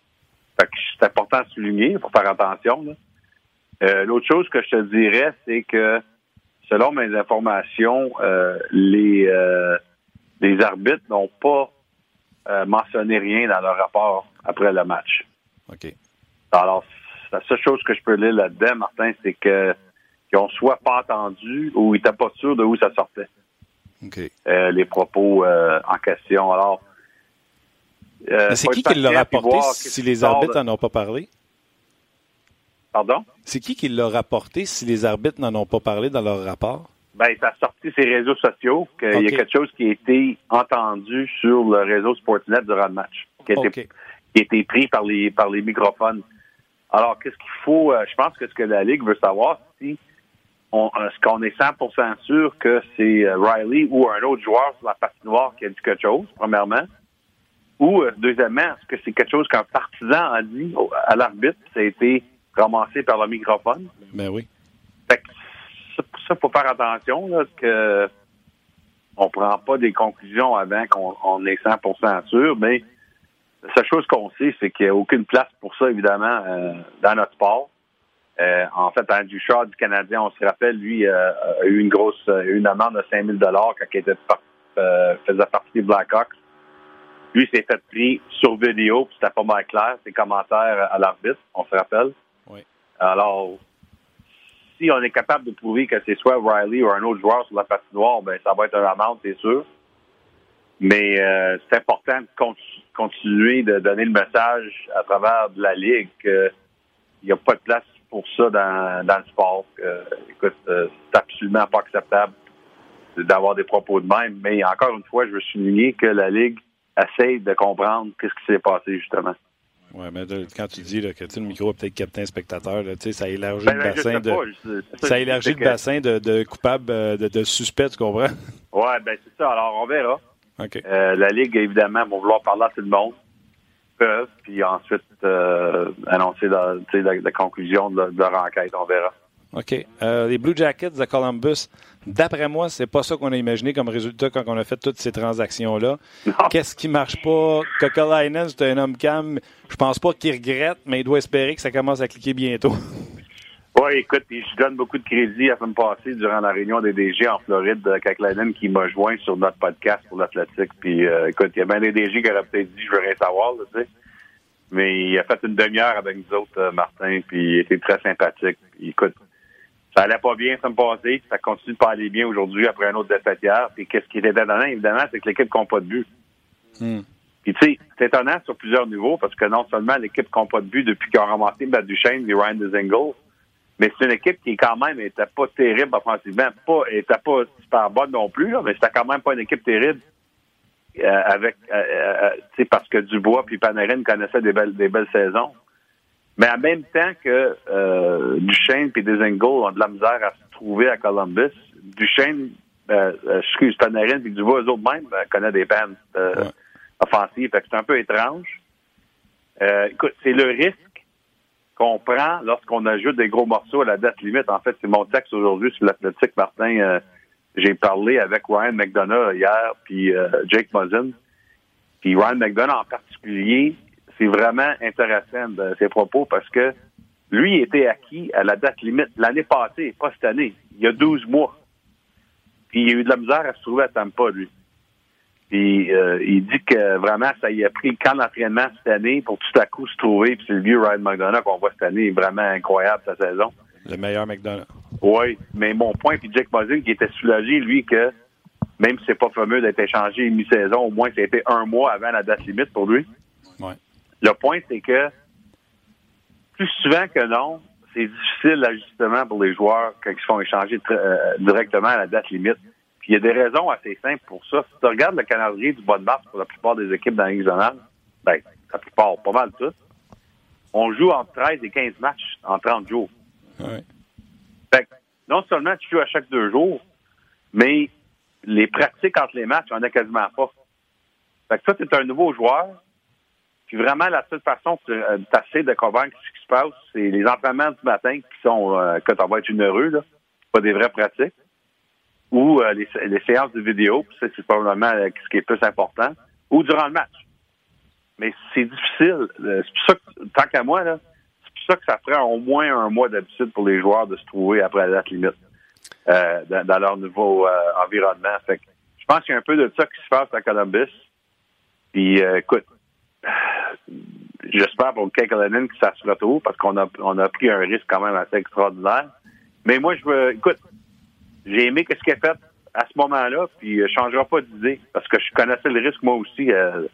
c'est important à souligner, il faut faire attention. Euh, L'autre chose que je te dirais, c'est que, selon mes informations, euh, les, euh, les arbitres n'ont pas euh, mentionné rien dans leur rapport après le match. OK. Alors, la seule chose que je peux lire là-dedans, Martin, c'est que qu'ils ont soit pas entendu ou ils n'étaient pas sûrs de où ça sortait. Okay. Euh, les propos euh, en question. Alors, euh, c'est qui qui l'a rapporté si les arbitres n'en ont pas parlé? Pardon? C'est qui qui l'a rapporté si les arbitres n'en ont pas parlé dans leur rapport? Ben, ça a sorti ses réseaux sociaux qu'il okay. y a quelque chose qui a été entendu sur le réseau Sportsnet durant le match, qui a, été, okay. qui a été pris par les, par les microphones. Alors, qu'est-ce qu'il faut? Euh, je pense que ce que la Ligue veut savoir, si on, est-ce qu'on est 100% sûr que c'est euh, Riley ou un autre joueur sur la patinoire qui a dit quelque chose, premièrement? Ou, euh, deuxièmement, est-ce que c'est quelque chose qu'un partisan a dit à l'arbitre, ça a été ramassé par le microphone? Ben oui. Fait que pour ça, faut faire attention, là, que on prend pas des conclusions avant qu'on on est 100% sûr, mais la seule chose qu'on sait, c'est qu'il n'y a aucune place pour ça, évidemment, euh, dans notre sport. Euh, en fait, Andrew Shaw du Canadien, on se rappelle, lui, euh, a eu une grosse, une amende de 5 000 quand il était faisait partie des Blackhawks. Lui s'est fait pris sur vidéo, puis c'était pas mal clair, ses commentaires à l'arbitre, on se rappelle. Alors, si on est capable de prouver que c'est soit Riley ou un autre joueur sur la patinoire, ben ça va être un amende, c'est sûr. Mais euh, c'est important de continu continuer de donner le message à travers de la Ligue qu'il n'y a pas de place pour ça dans, dans le sport. Écoute, euh, c'est absolument pas acceptable d'avoir des propos de même. Mais encore une fois, je veux souligner que la Ligue essaie de comprendre qu'est-ce qui s'est passé justement. Oui, mais quand tu dis là, que tu le micro est peut-être captain spectateur, là, ça élargit ben, le bassin de. Pas, ça élargit le bassin de, de coupables, de, de suspects, tu comprends? Oui, ben c'est ça. Alors on verra. Okay. Euh, la Ligue, évidemment, va vouloir parler à tout le monde. Peuvent, puis ensuite euh, annoncer la, la, la, conclusion de, de, leur enquête. On verra. OK. Euh, les Blue Jackets de Columbus, d'après moi, c'est pas ça qu'on a imaginé comme résultat quand on a fait toutes ces transactions-là. Qu'est-ce qui marche pas? Kokalainen, c'est un homme calme. Je pense pas qu'il regrette, mais il doit espérer que ça commence à cliquer bientôt. [laughs] Oui, écoute, je donne beaucoup de crédit à semaine passée durant la réunion des DG en Floride Lennon qui m'a joint sur notre podcast pour l'athlétique. Puis euh, écoute, il y a bien des DG qui auraient peut-être dit je veux rien savoir, tu sais. Mais il a fait une demi-heure avec nous autres, euh, Martin, puis il était très sympathique. Puis, écoute, ça allait pas bien ça me passait, ça continue de pas aller bien aujourd'hui après un autre défaite hier. Puis qu'est-ce qui était étonnant, évidemment, c'est que l'équipe compte pas de but. Hmm. Puis tu sais, c'est étonnant sur plusieurs niveaux parce que non seulement l'équipe compte pas de but depuis qu'ils ont ramassé Matt Duchesne et Ryan Dezingle, mais c'est une équipe qui quand même était pas terrible offensivement, pas était pas super bonne non plus, là, mais c'était quand même pas une équipe terrible. Euh, avec euh, euh, tu sais parce que Dubois puis Panarin connaissaient des belles des belles saisons. Mais en même temps que euh, Duchesne puis Dezingle ont de la misère à se trouver à Columbus, Duchesne, euh, excuse Panarin puis Dubois eux autres même connaissent des pannes Ouais. offensives. Fait que c'est un peu étrange. écoute, c'est le risque qu'on prend lorsqu'on ajoute des gros morceaux à la date limite. En fait, c'est mon texte aujourd'hui sur l'athlétique, Martin. Euh, j'ai parlé avec Ryan McDonough hier, puis euh, Jake Muzzin. Puis Ryan McDonough en particulier, c'est vraiment intéressant de ses propos parce que lui était acquis à la date limite l'année passée, pas cette année, il y a 12 mois. Puis il a eu de la misère à se trouver à Tampa, lui. Puis euh, il dit que vraiment, ça y a pris quand l'entraînement cette année pour tout à coup se trouver. Puis c'est le vieux Ryan McDonough qu'on voit cette année, vraiment incroyable sa saison. Le meilleur McDonough. Oui, mais mon point, puis Jake Muzzin qui était soulagé, lui, que même si c'est pas fameux d'être échangé mi-saison, au moins ça a été un mois avant la date limite pour lui. Le point, c'est que plus souvent que non, c'est difficile l'ajustement pour les joueurs quand ils se font échanger euh, directement à la date limite. Puis il y a des raisons assez simples pour ça. Si tu regardes le calendrier du mois de mars pour la plupart des équipes dans la Ligue zonale, ben, la plupart, pas mal toutes, on joue entre 13 et 15 matchs en 30 jours. Ouais. Fait que, non seulement tu joues à chaque deux jours, mais les pratiques entre les matchs, on a quasiment pas. Fait que ça, c'est un nouveau joueur. Puis vraiment, la seule façon de t'asser de convaincre ce qui se passe, c'est les entraînements du matin qui sont, euh, que tu vas être généreux, là, pas des vraies pratiques, ou euh, les, séances de vidéo, c'est probablement euh, ce qui est plus important, ou durant le match. Mais c'est difficile. Euh, C'est pour ça que, tant qu'à moi, là, c'est pour ça que ça ferait au moins un mois d'habitude pour les joueurs de se trouver après la date limite euh, dans, dans leur nouveau euh, environnement. Fait que je pense qu'il y a un peu de ça qui se passe à Columbus. Puis, euh, écoute, j'espère pour Kekalainen que ça se retrouve parce qu'on a, pris un risque quand même assez extraordinaire. Mais moi, je veux, écoute, j'ai aimé ce qu'il a fait à ce moment-là, puis euh, je changera pas d'idée parce que je connaissais le risque moi aussi. euh,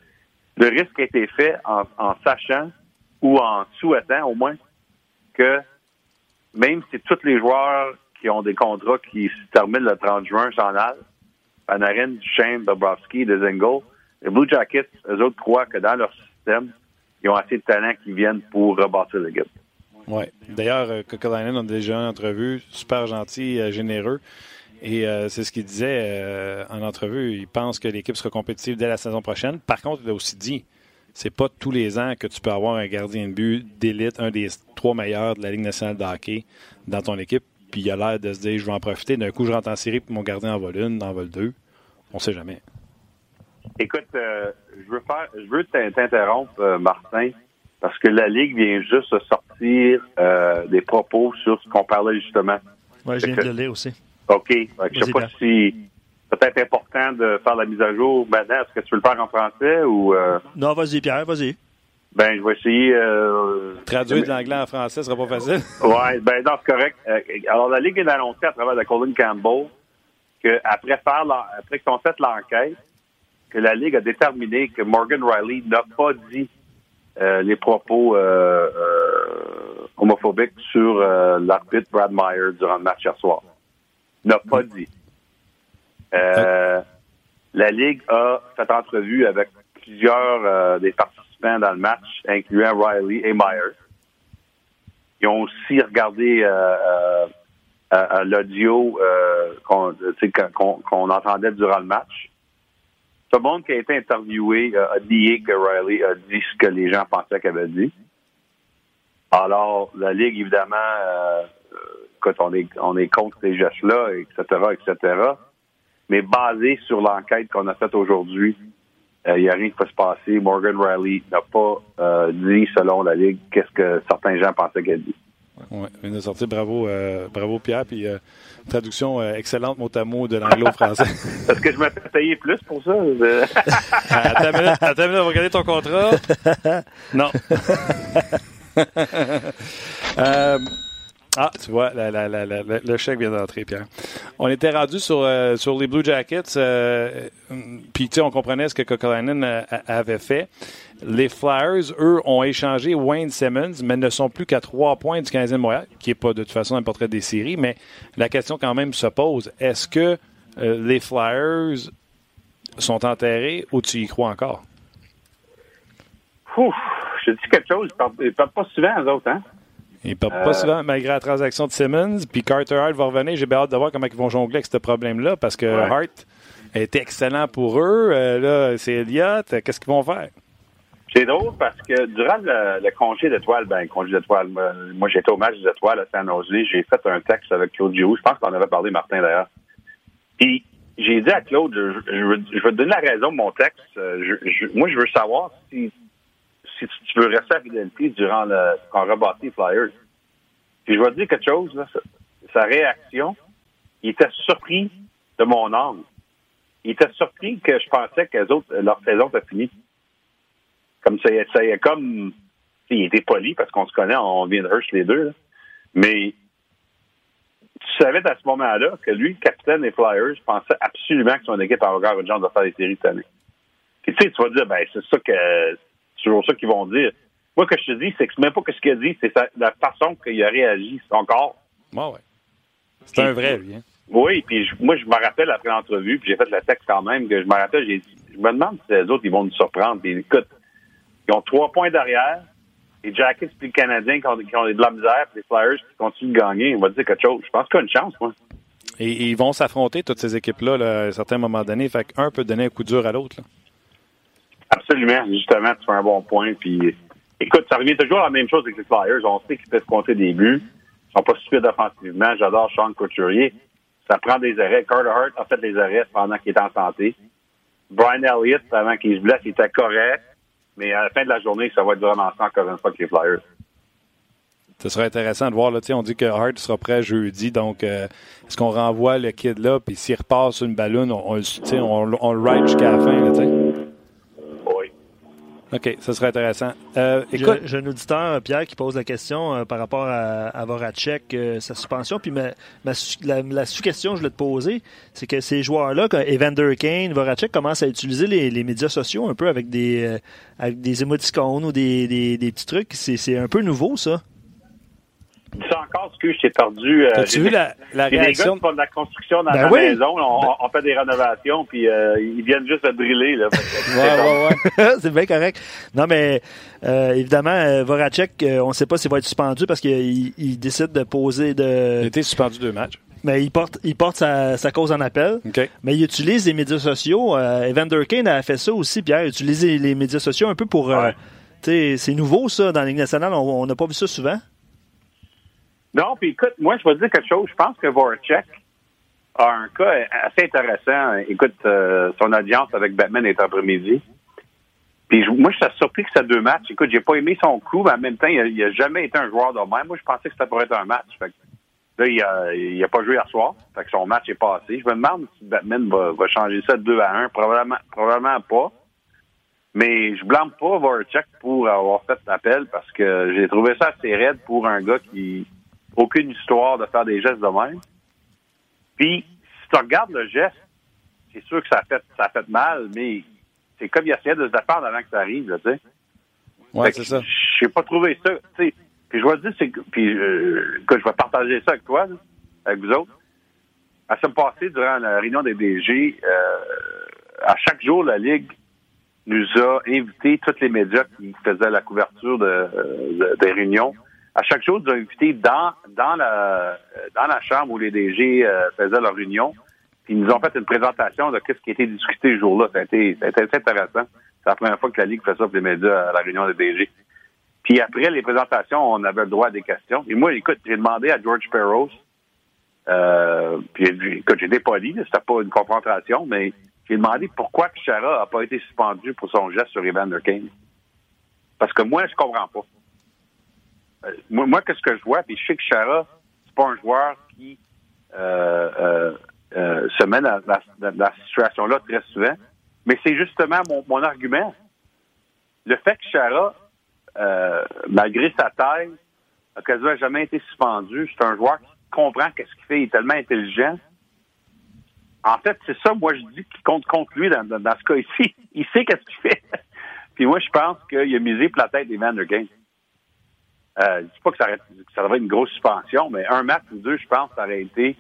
le risque a été fait en, sachant ou en souhaitant au moins que même si tous les joueurs qui ont des contrats qui se terminent le 30 juin s'en allent, Panarin, Duchesne, Bobrovski, Dezingle, les Blue Jackets, eux autres croient que dans leur système, ils ont assez de talent qui viennent pour rebâtir l'équipe. Ouais. D'ailleurs, euh, Kokolainen a déjà une entrevue, super gentil, euh, généreux. Et euh, c'est ce qu'il disait en entrevue. Il pense que l'équipe sera compétitive dès la saison prochaine. Par contre, il a aussi dit c'est pas tous les ans que tu peux avoir un gardien de but d'élite, un des trois meilleurs de la Ligue nationale de hockey dans ton équipe. Puis il a l'air de se dire je vais en profiter. D'un coup, je rentre en série, puis mon gardien en vole une, en vole deux. On sait jamais. Écoute, euh, je veux faire, je veux t'in- t'interrompre, euh, Martin, parce que la Ligue vient juste de sortir euh, des propos sur ce qu'on parlait justement. Ouais, je viens de le lire aussi. OK. Fait que Je sais Vas-y, pas si peut-être important de faire la mise à jour maintenant. Est-ce que tu veux le faire en français ou euh, Non, vas-y, Pierre, vas-y. ben je vais essayer euh, Traduire de l'anglais en français, ce sera pas facile. [laughs] Ouais, ben non, c'est correct. Euh, alors la Ligue vient d'annoncer à travers de Colin Campbell qu'après faire la- après qu'ils ont fait l'enquête, que la Ligue a déterminé que Morgan Riley n'a pas dit euh, les propos euh, euh, homophobiques sur euh, l'arbitre Brad Meyer durant le match hier soir. N'a pas dit. Euh, la Ligue a fait entrevue avec plusieurs des participants dans le match, incluant Riley et Meyer. Ils ont aussi regardé l'audio qu'on entendait durant le match. Tout le monde qui a été interviewé euh, a nié que Riley a dit ce que les gens pensaient qu'il avait dit. Alors, la Ligue, évidemment, euh, euh, écoute, on est, on est contre ces gestes-là, etc., etc. Mais basé sur l'enquête qu'on a faite aujourd'hui, il n'y a rien qui peut se passer. Morgan Riley n'a pas euh, dit, selon la Ligue, qu'est-ce que certains gens pensaient qu'elle dit. Oui, il vient de sortir. Bravo, euh, bravo Pierre. Puis euh, traduction euh, excellente mot à mot de l'anglais au français. [laughs] Est-ce que je me fais payer plus pour ça? [laughs] attends une minute, attends une minute, on va regarder ton contrat. [laughs] Non. ah, tu vois, la, la, la, le chèque vient d'entrer, Pierre. On était rendu sur, sur les Blue Jackets, puis tu sais, on comprenait ce que Kokolainen avait fait. Les Flyers, eux, ont échangé Wayne Simmons, mais ne sont plus qu'à trois points du 15e Montréal, qui n'est pas de toute façon un portrait des séries, mais la question quand même se pose, est-ce que les Flyers sont enterrés ou tu y crois encore? Ouf, je dis quelque chose, ils ne parlent pas souvent, eux autres, hein? Ils ne perdent pas souvent malgré la transaction de Simmons. Puis Carter Hart va revenir. J'ai hâte de voir comment ils vont jongler avec ce problème-là parce que Hart était excellent pour eux. Euh, là, c'est Elliott. Qu'est-ce qu'ils vont faire? C'est drôle parce que durant le, congé d'étoiles, ben, congé d'étoiles, moi, j'étais au match des étoiles à San Jose. J'ai fait un texte avec Claude Giroux. Je pense qu'on avait parlé, Martin, d'ailleurs. Puis, j'ai dit à Claude, je, vais te donner la raison de mon texte. Euh, moi, je veux savoir si si tu veux rester à fidélité durant le, on Flyers. Puis je vais te dire quelque chose, là, sa, réaction, il était surpris de mon âme. Il était surpris que je pensais que autres, leur saison était finie. Comme ça, ça comme il était poli parce qu'on se connaît, on vient de Hirsch les deux. Mais tu savais à ce moment-là que lui, capitaine des Flyers, pensait absolument que son équipe avait encore une chance de faire les séries cette année. Puis tu sais, tu vas dire, ben c'est ça que c'est toujours ça qu'ils vont dire. Moi, ce que je te dis, c'est que c'est même pas que ce qu'il a dit, c'est la façon qu'il a réagi, son corps. Ouais, ouais. C'est un vrai, lui. Hein? Oui, puis moi, je me rappelle après l'entrevue, puis j'ai fait le texte quand même, que je me rappelle, j'ai je me demande si les autres, ils vont nous surprendre. Puis écoute, ils ont trois points derrière, les Jackets puis les Canadiens qui ont, qui ont de la misère, puis les Flyers qui continuent de gagner. On va dire quelque chose. Je pense qu'il y a une chance, moi. Et, ils vont s'affronter, toutes ces équipes-là, là, à un certain moment donné. Fait qu'un peut donner un coup dur à l'autre. Absolument. Justement, tu fais un bon point. Puis, écoute, ça revient toujours à la même chose avec les Flyers. On sait qu'ils peuvent compter des buts. Ils sont pas stupides offensivement. J'adore Sean Couturier. Ça prend des arrêts. Carter Hart a fait des arrêts pendant qu'il était en santé. Brian Elliott, avant qu'il se blesse, il était correct. Mais à la fin de la journée, ça va être vraiment ça encore une fois avec les Flyers. Ce serait intéressant de voir. Là, on dit que Hart sera prêt jeudi. Donc, euh, est-ce qu'on renvoie le kid là? Puis s'il repasse une ballonne, on, on, on, le ride jusqu'à la fin. Là, OK, ça serait intéressant. Euh, écoute, j'ai un auditeur, Pierre, qui pose la question euh, par rapport à, à Voracek, euh, sa suspension. Puis ma, la, sous-question que je voulais te poser, c'est que ces joueurs-là, Evander Kane, Voracek, commencent à utiliser les, médias sociaux un peu avec des, avec des émoticônes ou des, des, des petits trucs. C'est un peu nouveau, ça. Dis encore ce que j'ai perdu. Euh, As-tu vu la, la réaction? Des gars de la construction dans ben la maison. On, fait des rénovations, puis euh, ils viennent juste de driller. Là, [laughs] ouais, ouais, [laughs] c'est bien correct. Non, mais euh, évidemment, euh, Voracek, on ne sait pas s'il va être suspendu parce qu'il il décide de poser de... Il a été suspendu deux matchs. Mais il porte, il porte sa, sa cause en appel. Mais il utilise les médias sociaux. Evander Kane a fait ça aussi, Pierre. Il utilise les médias sociaux un peu pour... c'est nouveau, ça, dans la Ligue nationale. On n'a pas vu ça souvent. Non, puis écoute, moi, je vais te dire quelque chose. Je pense que Voracek a un cas assez intéressant. Écoute, euh, son audience avec Batman est après-midi. Puis moi, je suis surpris que c'est deux matchs. Écoute, j'ai pas aimé son coup, mais en même temps, il a, jamais été un joueur de même. Moi, je pensais que ça pourrait être un match. Fait là, il a, il a pas joué hier soir. Fait que son match est passé. Je me demande si Batman va, va changer ça de 2 à 1. Probablement, probablement pas. Mais je blâme pas Voracek pour avoir fait l'appel parce que j'ai trouvé ça assez raide pour un gars qui aucune histoire de faire des gestes de même. Puis, si tu regardes le geste, c'est sûr que ça a fait, ça a fait mal, mais c'est comme il essayait de se défendre avant que ça arrive, tu sais. Ouais, c'est ça. J'ai pas trouvé ça, tu sais. Puis je vais te dire, c'est puis euh, que je vais partager ça avec toi, avec vous autres. À ce passé, durant la réunion des DG, euh, à chaque jour, la Ligue nous a invité tous les médias qui faisaient la couverture de, des réunions à chaque jour, nous avons invité dans, dans, la, dans la chambre où les DG euh, faisaient leur réunion. Puis ils nous ont fait une présentation de ce qui a été discuté ce jour-là. Ça a été, ça a été intéressant. C'est la première fois que la Ligue fait ça pour les médias à la réunion des DG. Puis après les présentations, on avait le droit à des questions. Et moi, écoute, j'ai demandé à George Peros, euh, écoute, été poli, c'était pas une confrontation, mais j'ai demandé pourquoi Chara a pas été suspendu pour son geste sur Evander Kane. Parce que moi, je comprends pas. Moi, moi qu'est-ce que je vois, puis je sais que Chara, c'est pas un joueur qui euh, euh, euh, se met dans, dans, cette situation-là très souvent. Mais c'est justement mon, mon, argument. Le fait que Chara, euh, malgré sa taille, a quasiment jamais été suspendu, c'est un joueur qui comprend qu'est-ce qu'il fait, il est tellement intelligent. En fait, c'est ça, moi, je dis, qui compte contre lui dans, dans, ce cas ici. [laughs] Il sait qu'est-ce qu'il fait. Puis moi, je pense qu'il a misé pour la tête des Vandergame. Euh, je dis pas que ça, que ça devrait être une grosse suspension, mais un match ou deux, je pense, ça aurait été,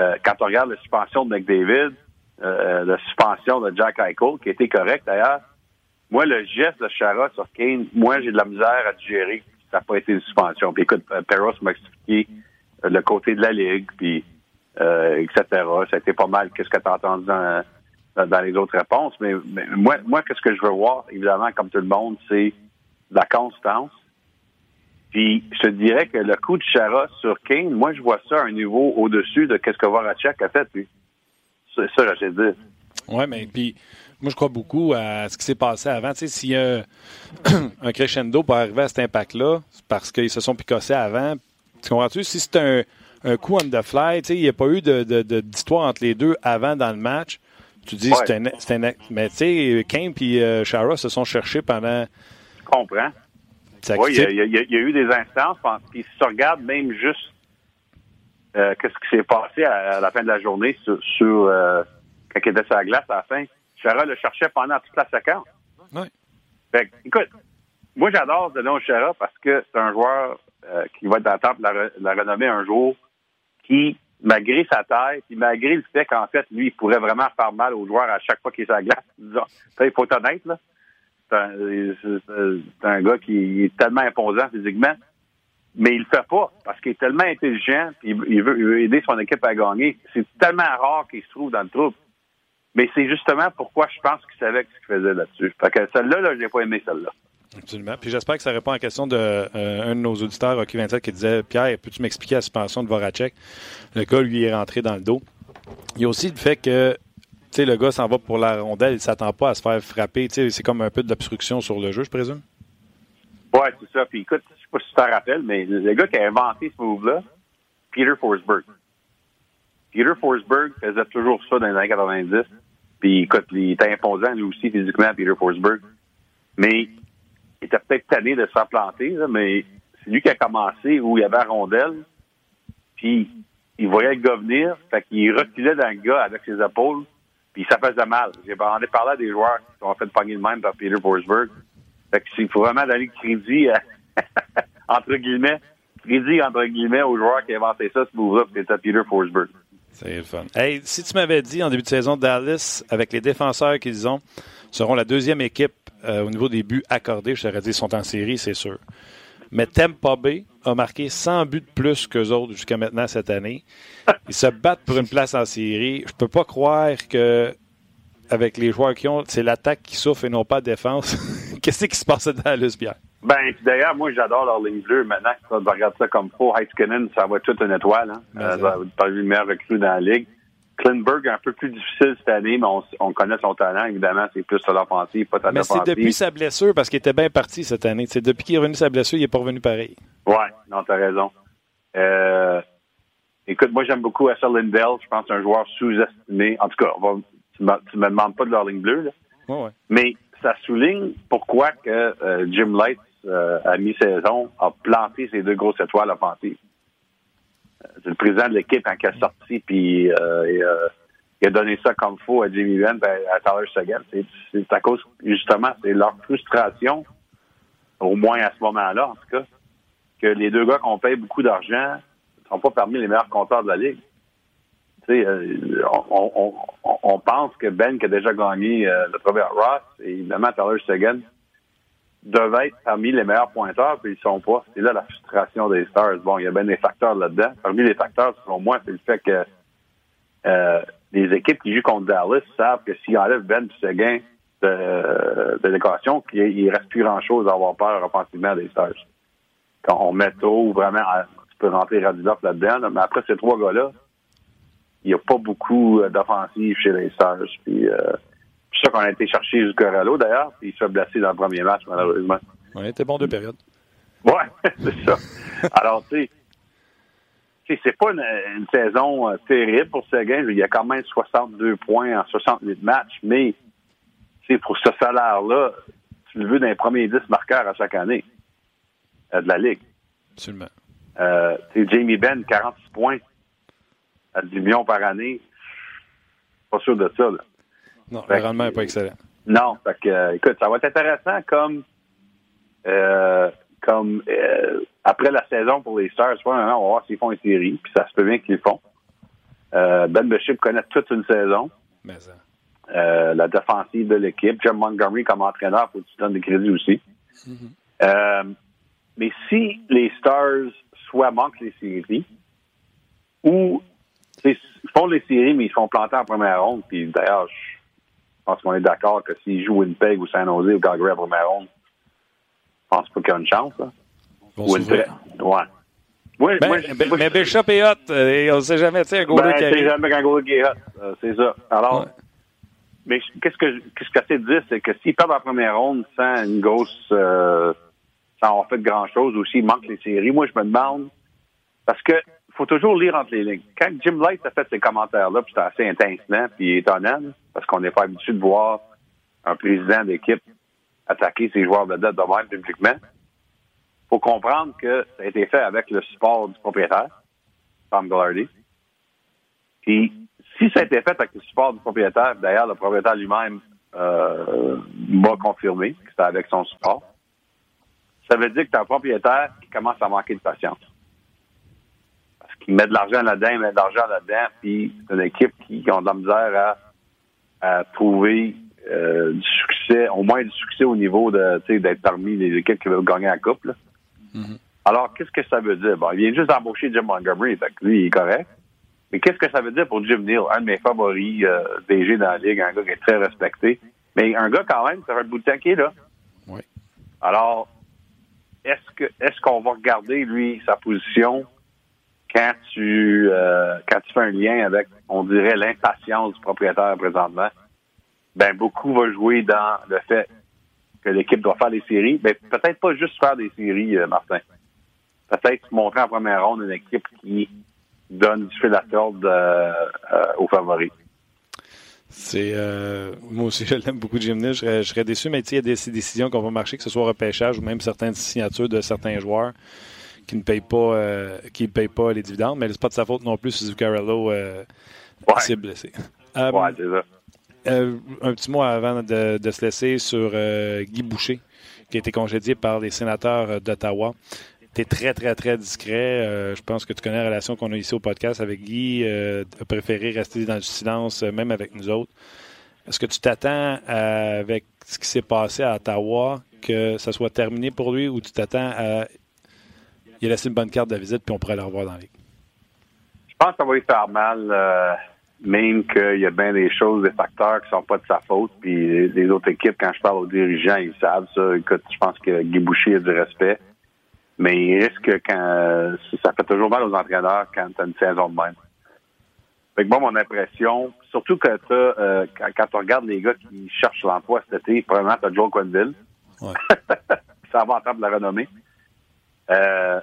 euh, quand on regarde la suspension de McDavid, euh, la suspension de Jack Eichel, qui était correct d'ailleurs. Moi, le geste de Chara sur Kane, moi, j'ai de la misère à digérer. Ça n'a pas été une suspension. Puis écoute, Perros m'a expliqué le côté de la Ligue, puis euh, etc. Ça a été pas mal qu'est-ce que tu as entendu dans, dans, les autres réponses. Mais, mais moi, moi qu'est-ce que je veux voir, évidemment, comme tout le monde, c'est la constance. Puis je te dirais que le coup de Chara sur Kane, moi, je vois ça à un niveau au-dessus de qu'est-ce que Voracek a fait, lui. C'est ça, j'ai dit. Oui, mais puis moi, je crois beaucoup à ce qui s'est passé avant. Tu sais, s'il y a [clears throat] un crescendo pour arriver à cet impact-là, c'est parce qu'ils se sont picossés avant. Tu comprends-tu? Si c'est un, un coup on the fly, tu sais, il n'y a pas eu d'histoire de, de, de, entre les deux avant dans le match, tu dis, ouais. c'est un, un, Mais tu sais, Kane et euh, Shara se sont cherchés pendant. Je comprends. Oui, il y, a, il y, a eu des instances, puis si tu regardes même juste euh, qu'est-ce qui s'est passé à, à, la fin de la journée sur, sur euh, quand il était sur la glace à la fin, Chara le cherchait pendant toute la séquence. Oui. Fait écoute, moi j'adore Denon Chara parce que c'est un joueur euh, qui va être dans la table la, la renommée un jour, qui malgré sa taille, puis malgré le fait qu'en fait, lui, il pourrait vraiment faire mal aux joueurs à chaque fois qu'il est sur la glace. Disons, il faut être honnête, là. C'est un, un, gars qui est tellement imposant physiquement, mais il le fait pas parce qu'il est tellement intelligent il veut, aider son équipe à gagner. C'est tellement rare qu'il se trouve dans le trouble. Mais c'est justement pourquoi je pense qu'il savait ce qu'il faisait là-dessus. Fait que celle-là, là, j'ai pas aimé celle-là. Absolument. Puis j'espère que ça répond à la question de, euh, de nos auditeurs, Rocky 27, qui disait Pierre, peux-tu m'expliquer la suspension de Voracek? Le gars, lui, est rentré dans le dos. Il y a aussi le fait que le gars s'en va pour la rondelle, il s'attend pas à se faire frapper. C'est comme un peu de l'obstruction sur le jeu, je présume? Oui, c'est ça. Puis écoute, je sais pas si tu t'en rappelles, mais le gars qui a inventé ce move-là, Peter Forsberg. Peter Forsberg faisait toujours ça dans les années 90. Puis écoute, il était imposant lui aussi physiquement, Peter Forsberg. Mais il était peut-être tanné de s'en planter, mais c'est lui qui a commencé où il y avait la rondelle. Puis il voyait le gars venir, fait qu'il reculait dans le gars avec ses épaules, puis ça faisait mal. J'ai parlé à des joueurs qui ont fait pogner de même par Peter Forsberg. Fait que il faut vraiment donner le crédit, [laughs] entre guillemets, crédit entre guillemets aux joueurs qui ont inventé ça, ce move-là, c'était Peter Forsberg. C'est le fun. Hey, si tu m'avais dit en début de saison, Dallas, avec les défenseurs qu'ils ont, seront la deuxième équipe euh, au niveau des buts accordés, je t'aurais dit, ils sont en série, c'est sûr. Mais Tampa Bay a marqué 100 buts de plus qu'eux autres jusqu'à maintenant cette année. Ils se battent pour une place en série. Je peux pas croire que avec les joueurs qui ont, c'est l'attaque qui souffre et non pas la défense. [laughs] Qu'est-ce qui se passe dans Dallas, Pierre? Ben, d'ailleurs, moi, j'adore leur ligne bleue. Maintenant, tu regardes ça comme faux. Heiskanen, ça va être toute une étoile. Hein? Euh, ça va être le meilleur recrue dans la ligue. Klinberg, un peu plus difficile cette année, mais on, on connaît son talent, évidemment. C'est plus sur l'offensive, pas ta Mais c'est depuis sa blessure, parce qu'il était bien parti cette année. C'est depuis qu'il est revenu sa blessure, il n'est pas revenu pareil. Ouais, non, t'as raison. Euh, écoute, moi, j'aime beaucoup Asher Lindell. Je pense que c'est un joueur sous-estimé. En tout cas, va, tu, me, tu me demandes pas de leur ligne bleue, là. Ouais. Mais ça souligne pourquoi que euh, Jim Light, euh, à mi-saison, a planté ses deux grosses étoiles offensives c'est le président de l'équipe il est sorti, puis euh, euh, il a donné ça comme faux à Jimmy Venn, ben, à Tyler Seguin. C'est à cause, justement, c'est leur frustration, au moins à ce moment-là, en tout cas, que les deux gars qu'on paye beaucoup d'argent ne sont pas parmi les meilleurs compteurs de la Ligue. Euh, on, on, on, pense que Ben, qui a déjà gagné euh, le trophée Ross, et évidemment Tyler Seguin, devaient être parmi les meilleurs pointeurs, puis ils sont pas. C'est là la frustration des Stars. Bon, il y a bien des facteurs là-dedans. Parmi les facteurs, selon moi, c'est le fait que euh, les équipes qui jouent contre Dallas savent que s'ils enlèvent Ben Seguin de, de l'équation, qu'il reste plus grand-chose à avoir peur offensivement des Stars. Quand on met tôt, vraiment, tu peux rentrer Radulov là-dedans, là, mais après ces trois gars-là, il n'y a pas beaucoup d'offensive chez les Stars. Puis, euh, c'est ça qu'on a été chercher jusqu'à Rallo, d'ailleurs, puis il se fait blesser dans le premier match, malheureusement. Oui, c'était bon deux périodes. Ouais, [laughs] c'est ça. Alors, tu sais, c'est pas une, saison euh, terrible pour Seguin. Il y a quand même 62 points en 68 matchs, mais pour ce salaire-là, tu le veux dans les premiers 10 marqueurs à chaque année euh, de la Ligue. Absolument. Euh, Jamie Benn, 46 points à 10 millions par année. Pas sûr de ça. Là. Non, le rendement n'est pas excellent. Non, fait que, euh, écoute, ça va être intéressant comme, euh, comme euh, après la saison pour les Stars. on va voir s'ils font une série, puis ça se peut bien qu'ils le font. ben Bishop connaît toute une saison. Mais ça. la défensive de l'équipe. Jim Montgomery comme entraîneur, faut que tu donnes des crédits aussi. Mm-hmm. mais si les Stars soit manquent les séries, ou ils font les séries, mais ils font planter en première ronde, puis d'ailleurs, je je pense qu'on est d'accord que s'il joue Winnipeg ou San Jose ou Calgary à première ronde, je pense pas qu'il y a une chance. Là. Bon Winnipeg. Ouais. Oui, ben, moi, mais Bishop est hot. Euh, on ne sait jamais, tu sais, un goaler ben, qui arrive. jamais qu'un goaler est hot. Euh, c'est ça. Alors, mais qu'est-ce que qu'est-ce que j'essaie de dire, c'est que s'il perd en première ronde sans une grosse, euh, sans avoir fait grand-chose, ou s'il manque les séries, moi, je me demande, parce que faut toujours lire entre les lignes. Quand Jim Light a fait ces commentaires-là, puis c'était assez intensement, puis étonnant, parce qu'on n'est pas habitué de voir un président d'équipe attaquer ses joueurs de dette de même publiquement. faut comprendre que ça a été fait avec le support du propriétaire, Tom Gillardy. Puis, si ça a été fait avec le support du propriétaire, d'ailleurs, le propriétaire lui-même euh, m'a confirmé que c'était avec son support, ça veut dire que tu un propriétaire qui commence à manquer de patience qui met de l'argent là-dedans, il met de l'argent là-dedans, puis c'est une équipe qui, ont de la misère à, trouver euh, du succès, au moins du succès au niveau de d'être parmi les équipes qui veulent gagner la coupe. Mm-hmm. Alors, qu'est-ce que ça veut dire? Bon, il vient juste d'embaucher Jim Montgomery, fait que lui, il est correct. Mais qu'est-ce que ça veut dire pour Jim Neal, un de mes favoris euh, DG dans la Ligue, un gars qui est très respecté, mais un gars quand même, ça fait un bout de temps est là. Oui. Alors, est-ce que est-ce qu'on va regarder, lui, sa position quand tu euh, quand tu fais un lien avec, on dirait, l'impatience du propriétaire présentement, ben beaucoup va jouer dans le fait que l'équipe doit faire des séries. Ben, peut-être pas juste faire des séries, euh, Martin. Peut-être montrer en première ronde une équipe qui donne du fil à corde euh, aux favoris. C'est moi aussi [laughs] je l'aime beaucoup Jim Je serais, déçu, mais il y a des décisions qu'on va marcher, que ce soit repêchage ou même certaines signatures de certains joueurs qui ne paye pas, euh, qui paye pas les dividendes, mais c'est pas de sa faute non plus si Zuccarello euh, s'est blessé. Ouais, c'est ça. Euh, un petit mot avant de, de se laisser sur Guy Boucher, qui a été congédié par les sénateurs d'Ottawa. Tu es très, très, très discret. je pense que tu connais la relation qu'on a ici au podcast avec Guy. a préféré rester dans le silence, même avec nous autres. Est-ce que tu t'attends avec ce qui s'est passé à Ottawa que ça soit terminé pour lui ou tu t'attends à il a laissé une bonne carte de visite, puis on pourrait le revoir dans la ligue. Je pense que ça va lui faire mal, euh, même qu'il y a bien des choses, des facteurs qui sont pas de sa faute. Puis les autres équipes, quand je parle aux dirigeants, ils savent ça. Écoute, je pense que Guy Boucher a du respect. Mais il risque quand ça fait toujours mal aux entraîneurs quand tu as une saison de même. Fait que moi, mon impression, surtout que euh, quand, quand tu regardes les gars qui cherchent l'emploi cet été, probablement tu as Joe Quenville. Ouais. [laughs] ça va en de la renommée. Euh,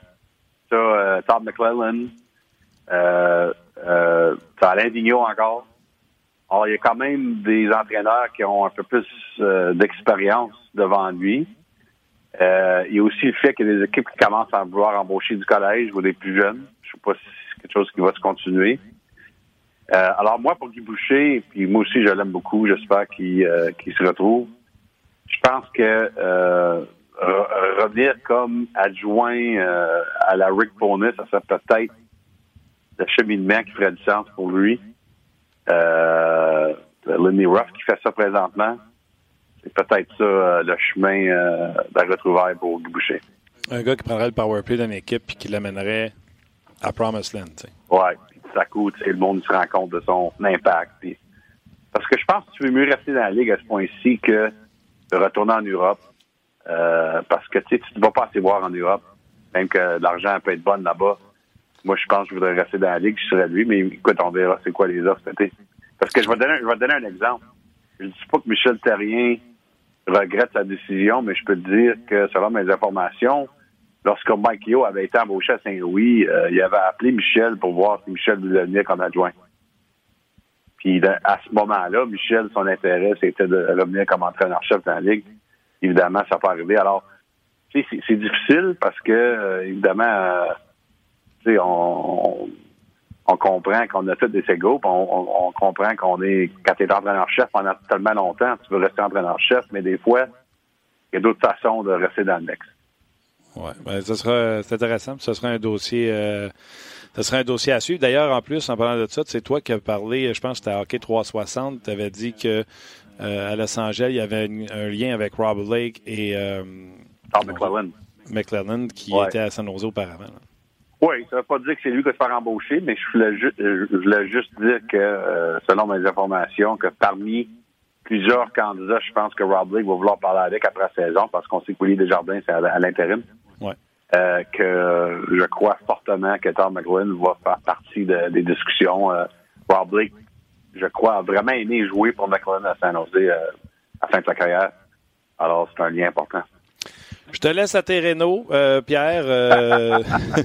t'as euh, Todd McClellan, euh, euh, t'as Alain Vigneault encore. Alors, il y a quand même des entraîneurs qui ont un peu plus euh, d'expérience devant lui. Euh, il y a aussi le fait qu'il y a des équipes qui commencent à vouloir embaucher du collège ou des plus jeunes. Je sais pas si c'est quelque chose qui va se continuer. Euh, alors moi, pour Guy Boucher, puis moi aussi je l'aime beaucoup, j'espère qu'il se retrouve. Je pense que revenir comme adjoint euh, à la Rick Bonus, ça serait peut-être le cheminement qui ferait du sens pour lui. Euh, Lenny Ruff qui fait ça présentement, c'est peut-être ça euh, le chemin euh, de la retrouvaille pour Guy Boucher. Un gars qui prendrait le power play d'une équipe et qui l'amènerait à Promised Land. Oui, puis tout à coup, le monde se rend compte de son impact. Parce que je pense que tu veux mieux rester dans la ligue à ce point-ci que de retourner en Europe euh, parce que tu ne vas pas assez voir en Europe, même que l'argent peut être bon là-bas. Moi, je pense que je voudrais rester dans la ligue, je serais lui, mais écoute, on verra c'est quoi les offres Parce que je vais donner, je vais donner un exemple. Je ne dis pas que Michel Terrien regrette sa décision, mais je peux te dire que selon mes informations, lorsque Mike Yo avait été embauché à Saint-Louis, euh, il avait appelé Michel pour voir si Michel voulait venir comme adjoint. Puis à ce moment-là, Michel, son intérêt, c'était de revenir comme entraîneur-chef dans la Ligue. Évidemment, ça peut arriver. Alors, c'est difficile parce que, euh, évidemment, euh, on, on, comprend qu'on a fait des égaux, on, on, comprend qu'on est, quand tu es entraîneur-chef pendant tellement longtemps, tu veux rester entraîneur-chef, mais des fois, il y a d'autres façons de rester dans le mix. Oui, ben, ça sera c'est intéressant. Ce sera un dossier euh, ce un dossier à suivre. D'ailleurs, en plus, en parlant de ça, c'est toi qui as parlé, je pense que c'était Hockey 360, tu avais dit que à Los Angeles, il y avait un lien avec Rob Lake et euh, McClellan. McClellan qui était à San Jose auparavant. Oui, ça ne veut pas dire que c'est lui qui va se faire embaucher, mais je voulais, je voulais juste dire que, euh, selon mes informations, que parmi plusieurs candidats, je pense que Rob Lake va vouloir parler avec après la saison parce qu'on sait que des Jardins, c'est à, l'intérim. Ouais. Euh, que je crois fortement que Tom McGuinn va faire partie des discussions. Euh, Rob Lake, je crois, a vraiment aimé jouer pour McLean à San Jose euh, à la fin de sa carrière. Alors, c'est un lien important. Je te laisse à tes euh, Pierre. Euh,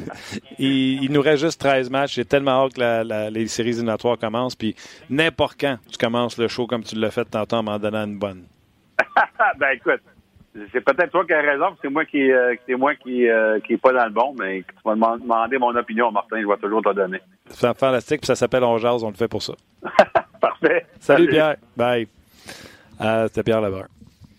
[laughs] il, nous reste juste 13 matchs. J'ai tellement hâte que les séries éliminatoires commencent. Puis n'importe quand tu commences le show comme tu l'as fait tantôt en m'en donnant une bonne. [laughs] ben écoute, c'est peut-être toi qui as raison, c'est moi qui euh, c'est moi qui euh, qui est pas dans le bon, mais tu vas demander mon opinion, Martin, je vais toujours te donner. C'est fantastique, puis ça s'appelle On Jazz, on le fait pour ça. [laughs] Parfait. Salut, Pierre. Bye. C'était Pierre Levert.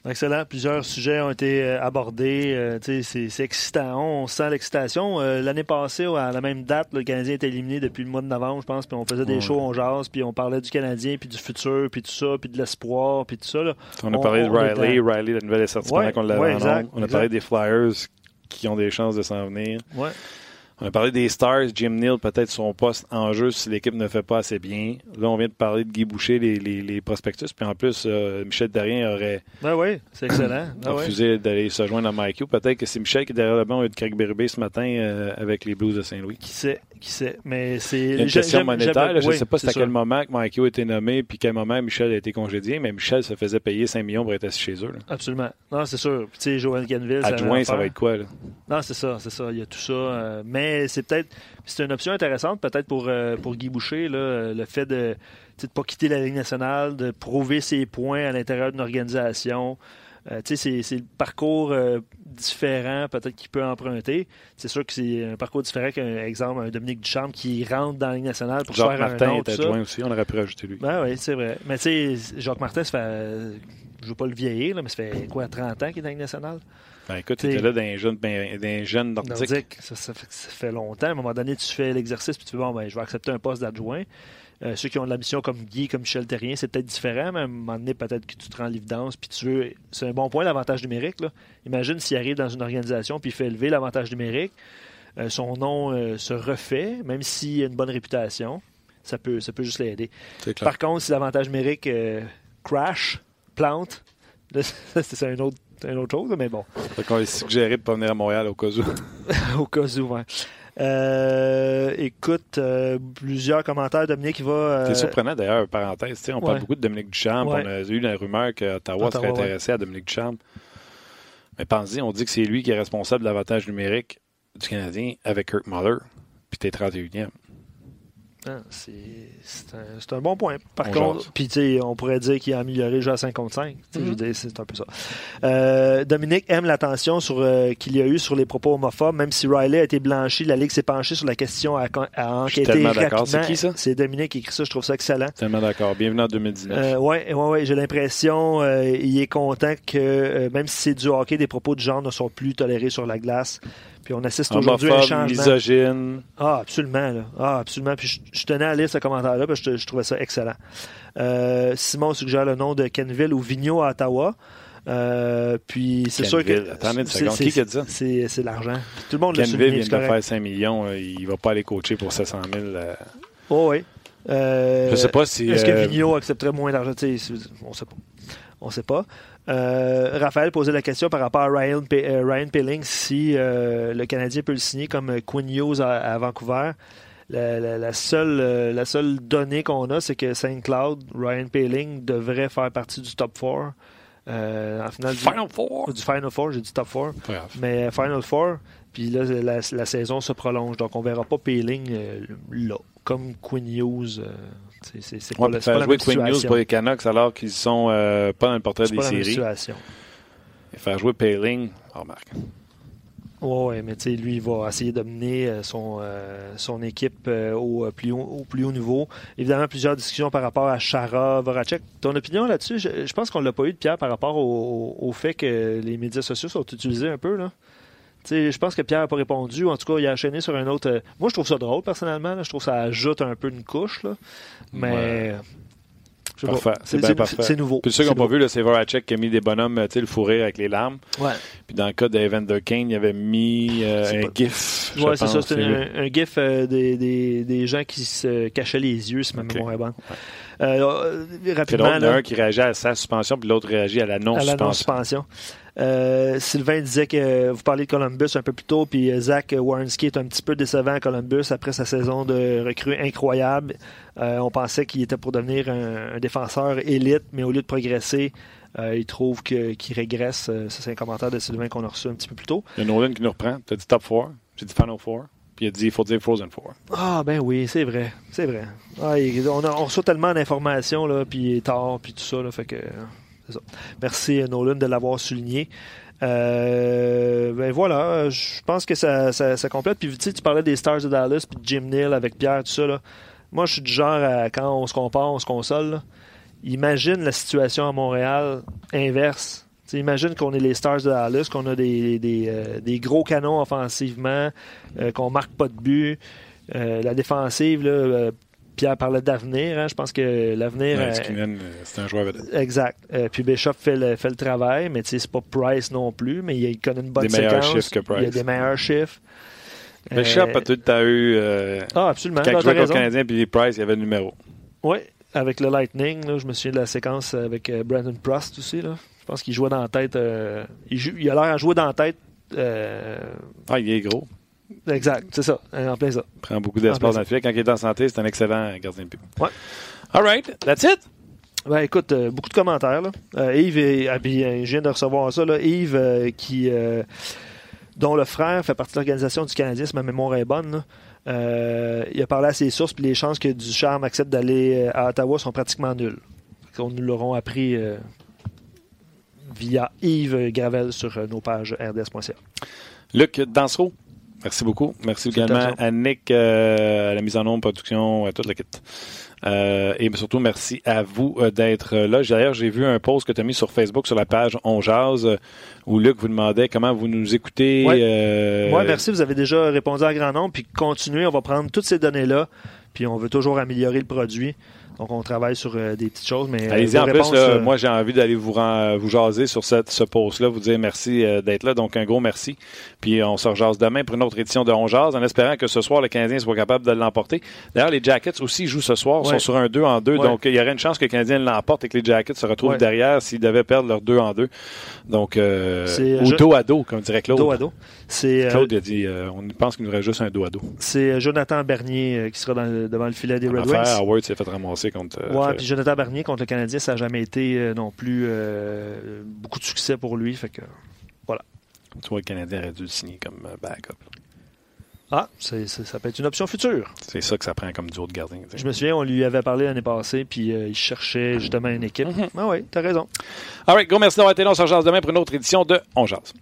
Excellent. Plusieurs sujets ont été euh, abordés. Euh, c'est excitant. On sent l'excitation. Euh, l'année passée, à la même date, le Canadien était éliminé depuis le mois de novembre, je pense. Puis on faisait des shows, on jase, puis on parlait du Canadien, puis du futur, puis tout ça, puis de l'espoir, puis tout ça. On a parlé de Riley. Riley, la nouvelle est sortie pendant qu'on l'avait On a parlé des Flyers qui ont des chances de s'en venir. Ouais. On a parlé des Stars, Jim Neal, peut-être son poste en jeu si l'équipe ne fait pas assez bien. Là, on vient de parler de Guy Boucher, les, les, prospectus. Puis en plus, euh, Michel Darien aurait ben oui, c'est excellent. Ben refusé d'aller se joindre à Mike Peut-être que c'est Michel qui est derrière le banc de Craig Berube ce matin euh, avec les Blues de Saint-Louis. Qui sait? Qui sait? Mais c'est. une question monétaire. je ne sais pas c'est à quel moment que Mike a été nommé puis quel moment Michel a été congédié, mais Michel se faisait payer 5 millions pour être assis chez eux. Absolument. Non, c'est sûr. Tu sais, Joël Ganville. Adjoint, ça va être quoi? Là? Non, c'est ça, c'est ça. Il y a tout ça. Euh, mais c'est peut-être. C'est une option intéressante, peut-être pour, euh, pour Guy Boucher, là, le fait de ne pas quitter la Ligue nationale, de prouver ses points à l'intérieur d'une organisation. Euh, c'est, le parcours euh, différent peut-être qu'il peut emprunter. C'est sûr que c'est un parcours différent qu'un exemple, un Dominique Duchamp qui rentre dans la Ligue nationale pour Jacques faire Martin un est adjoint aussi, on aurait pu rajouter lui. Ben oui, c'est vrai. Mais tu sais, Jacques Martin, ça fait, je ne veux pas le vieillir, mais ça fait quoi, 30 ans qu'il est dans la Ligue nationale? Ben écoute, tu étais là d'un jeune, ben, jeune nordique. ça, fait, longtemps. À un moment donné, tu fais l'exercice puis tu dis, bon, ben, je vais accepter un poste d'adjoint. Euh, ceux qui ont de la mission comme Guy, comme Michel Terrien, c'est peut-être différent, mais à un moment donné, peut-être que tu te rends l'évidence, puis tu veux. C'est un bon point, l'avantage numérique. Là. Imagine s'il arrive dans une organisation, puis il fait élever l'avantage numérique. Euh, son nom euh, se refait, même s'il a une bonne réputation. Ça peut, ça peut juste l'aider. Par contre, si l'avantage numérique crash, plante, [laughs] c'est un autre une autre chose, mais bon. Fait qu'on est suggéré de ne pas venir à Montréal au cas où. [laughs] au cas où, oui. Euh, écoute, euh, plusieurs commentaires. Dominique qui va. Euh... C'est surprenant d'ailleurs, parenthèse. On parle beaucoup de Dominique Duchamp. On a eu la rumeur qu'Ottawa serait intéressé à Dominique Duchamp. Mais pensez, on dit que c'est lui qui est responsable de l'avantage numérique du Canadien avec Kirk Muller. Puis t'es 31e. Ah, c'est un, bon point. Par contre, puis on pourrait dire qu'il a amélioré le jeu à 55. Je veux mm-hmm. c'est un peu ça. Euh, Dominique aime l'attention sur euh, qu'il y a eu sur les propos homophobes, même si Riley a été blanchi, la Ligue s'est penchée sur la question à, à enquêter rapidement. C'est qui ça? C'est Dominique qui écrit ça, je trouve ça excellent. Tellement d'accord. Bienvenue en 2019. Euh, oui, ouais, ouais, j'ai l'impression euh, il est content que même si c'est du hockey, des propos de genre ne sont plus tolérés sur la glace. Puis on assiste aujourd'hui à un changement. misogyne. Ah, absolument. Là. Ah, absolument. Puis je, tenais à lire ce commentaire-là parce que je, trouvais ça excellent. Euh, Simon suggère le nom de Kenville ou Vigneault à Ottawa. Euh, puis c'est sûr que. Attendez une seconde. Qui a dit ça? C'est l'argent. Tout le monde Kenville vient de faire 5 millions. Euh, il va pas aller coacher pour 700 000. Oh, oui. Euh, je sais pas si. Est-ce que Vigneault accepterait moins d'argent? On sait pas. On sait pas. Euh, Raphaël posait la question par rapport à Ryan, euh, Pilling si euh, le Canadien peut le signer comme Quinn Hughes à, Vancouver. La, seule, la seule donnée qu'on a, c'est que Saint Cloud, Ryan Pilling devrait faire partie du top 4 en finale du Final Four? Du Final Four, j'ai dit Top Four. Pas grave. Mais Final Four, puis là, la, la, saison se prolonge. Donc, on verra pas Peeling là. Comme Quinn Hughes. C'est pas, faire jouer Quinn Hughes pour les Canucks alors qu'ils sont pas dans le portrait des pas séries. situation. Et faire jouer Peeling, oh, remarque. Oui, mais tu sais, lui, il va essayer de mener euh, son, euh, son équipe euh, au, plus haut, au plus haut niveau. Évidemment, plusieurs discussions par rapport à Chara, Voracek. Ton opinion là-dessus, je, pense qu'on ne l'a pas eu de Pierre par rapport au, au, fait que les médias sociaux sont utilisés un peu. Là. Je pense que Pierre n'a pas répondu. En tout cas, il a enchaîné sur un autre. Moi, je trouve ça drôle, personnellement. Je trouve que ça ajoute un peu une couche. Là. Mais Parfait. C'est bien parfait. C'est nouveau. Puis ceux qui n'ont pas vu, c'est Voracek qui a mis des bonhommes, tu sais, le fourré avec les larmes. Ouais. Puis dans le cas d'Evander Kane, il avait mis euh, un gif. Ouais, c'est ça. C'était un, gif euh, des, des, des, gens qui se cachaient les yeux, si ma mémoire est bonne. Euh, rapidement. Il y a un qui réagit à sa suspension, puis l'autre réagit à la non-suspension. À la non-suspension. Euh, Sylvain disait que vous parliez de Columbus un peu plus tôt, puis Zach Warrenski est un petit peu décevant à Columbus après sa saison de recrue incroyable. Euh, on pensait qu'il était pour devenir un, défenseur élite, mais au lieu de progresser, euh, il trouve qu'il régresse. c'est un commentaire de Sylvain qu'on a reçu un petit peu plus tôt. Il y a Nolan qui nous reprend. Tu as dit top 4, j'ai dit final 4. Il a dit, il faut dire Frozen 4. Ah, ben oui, c'est vrai. C'est vrai. Ah, on, reçoit tellement d'informations, là, puis tard, puis tout ça, fait que Merci Nolan de l'avoir souligné. Euh, ben voilà, je pense que ça, ça, complète. Puis tu, tu parlais des Stars de Dallas, puis Jim Neal avec Pierre, tout ça. Moi, je suis du genre, à, quand on se compare, on se console. Imagine la situation à Montréal inverse. Imagine qu'on est les Stars de Dallas, qu'on a des, des, euh, gros canons offensivement, euh, qu'on marque pas de but. la défensive, là, Pierre parlait d'avenir. Hein. Je pense que l'avenir. Euh, c'est un joueur Exact. Euh, puis Bishop fait le, fait le travail, mais c'est pas Price non plus, mais il connaît une bonne des séquence. meilleurs chiffres que Price. Il y a des meilleurs chiffres. Bishop a tout à eu. ah, absolument. Quand il jouait contre Canadien, puis Price, il y avait le numéro. Oui, avec le Lightning, là, je me souviens de la séquence avec Brandon Prost aussi. Là. Je pense qu'il jouait dans la tête. il, il, a l'air à jouer dans la tête. ah, il est gros. Exact, c'est ça, en plein ça. Il prend beaucoup d'espace dans le filet. Quand il est en santé, c'est un excellent gardien de but. Ouais. All right, that's it. Ben, écoute, euh, beaucoup de commentaires. Là. Euh, Yves, et, ah, euh, je viens de recevoir ça. Là. Yves, qui, dont le frère fait partie de l'organisation du Canadien, si ma mémoire est bonne. il a parlé à ses sources, puis les chances que Ducharme accepte d'aller à Ottawa sont pratiquement nulles. On nous l'auront appris via Yves Gravel sur nos pages rds.ca. Luc Dansereau, Merci beaucoup. Merci également à Nick, euh, à la mise en ombre, production, à toute la kit. Euh, et surtout, merci à vous euh, d'être là. D'ailleurs, j'ai vu un post que tu as mis sur Facebook sur la page On Jazz où Luc vous demandait comment vous nous écoutez. Oui, merci. Vous avez déjà répondu à grand nombre. Puis continuez, on va prendre toutes ces données-là. Puis on veut toujours améliorer le produit. Donc, on travaille sur euh, des petites choses. Mais euh, Allez-y, en plus, euh, moi, j'ai envie d'aller vous, vous jaser sur cette, ce post-là, vous dire merci d'être là. Donc, un gros merci. Puis, on se rejase demain pour une autre édition de On Jase, en espérant que ce soir, le Canadien soit capable de l'emporter. D'ailleurs, les Jackets aussi jouent ce soir, sont sur un 2 en 2. Donc, il y aurait une chance que le Canadien l'emporte et que les Jackets se retrouvent derrière s'ils devaient perdre leur 2 en 2. Donc, ou dos à dos, comme dirait Claude. Dos à dos. Claude a dit, on pense qu'il nous reste juste un dos à dos. C'est Jonathan Bernier qui sera devant le filet des Red Wings. Howard s'est fait ramasser contre. Euh, puis Jonathan Barnier contre le Canadien, ça n'a jamais été euh, non plus euh, beaucoup de succès pour lui. Fait que voilà. Tu vois, le Canadien aurait dû le signer comme backup. Ah, ça peut être une option future. C'est ça que ça prend comme duo de gardien. Je me souviens, on lui avait parlé l'année passée, puis il cherchait justement une équipe. Mm-hmm. Ah oui, t'as raison. All right, gros merci d'avoir été là. On se demain pour une autre édition de On Jase.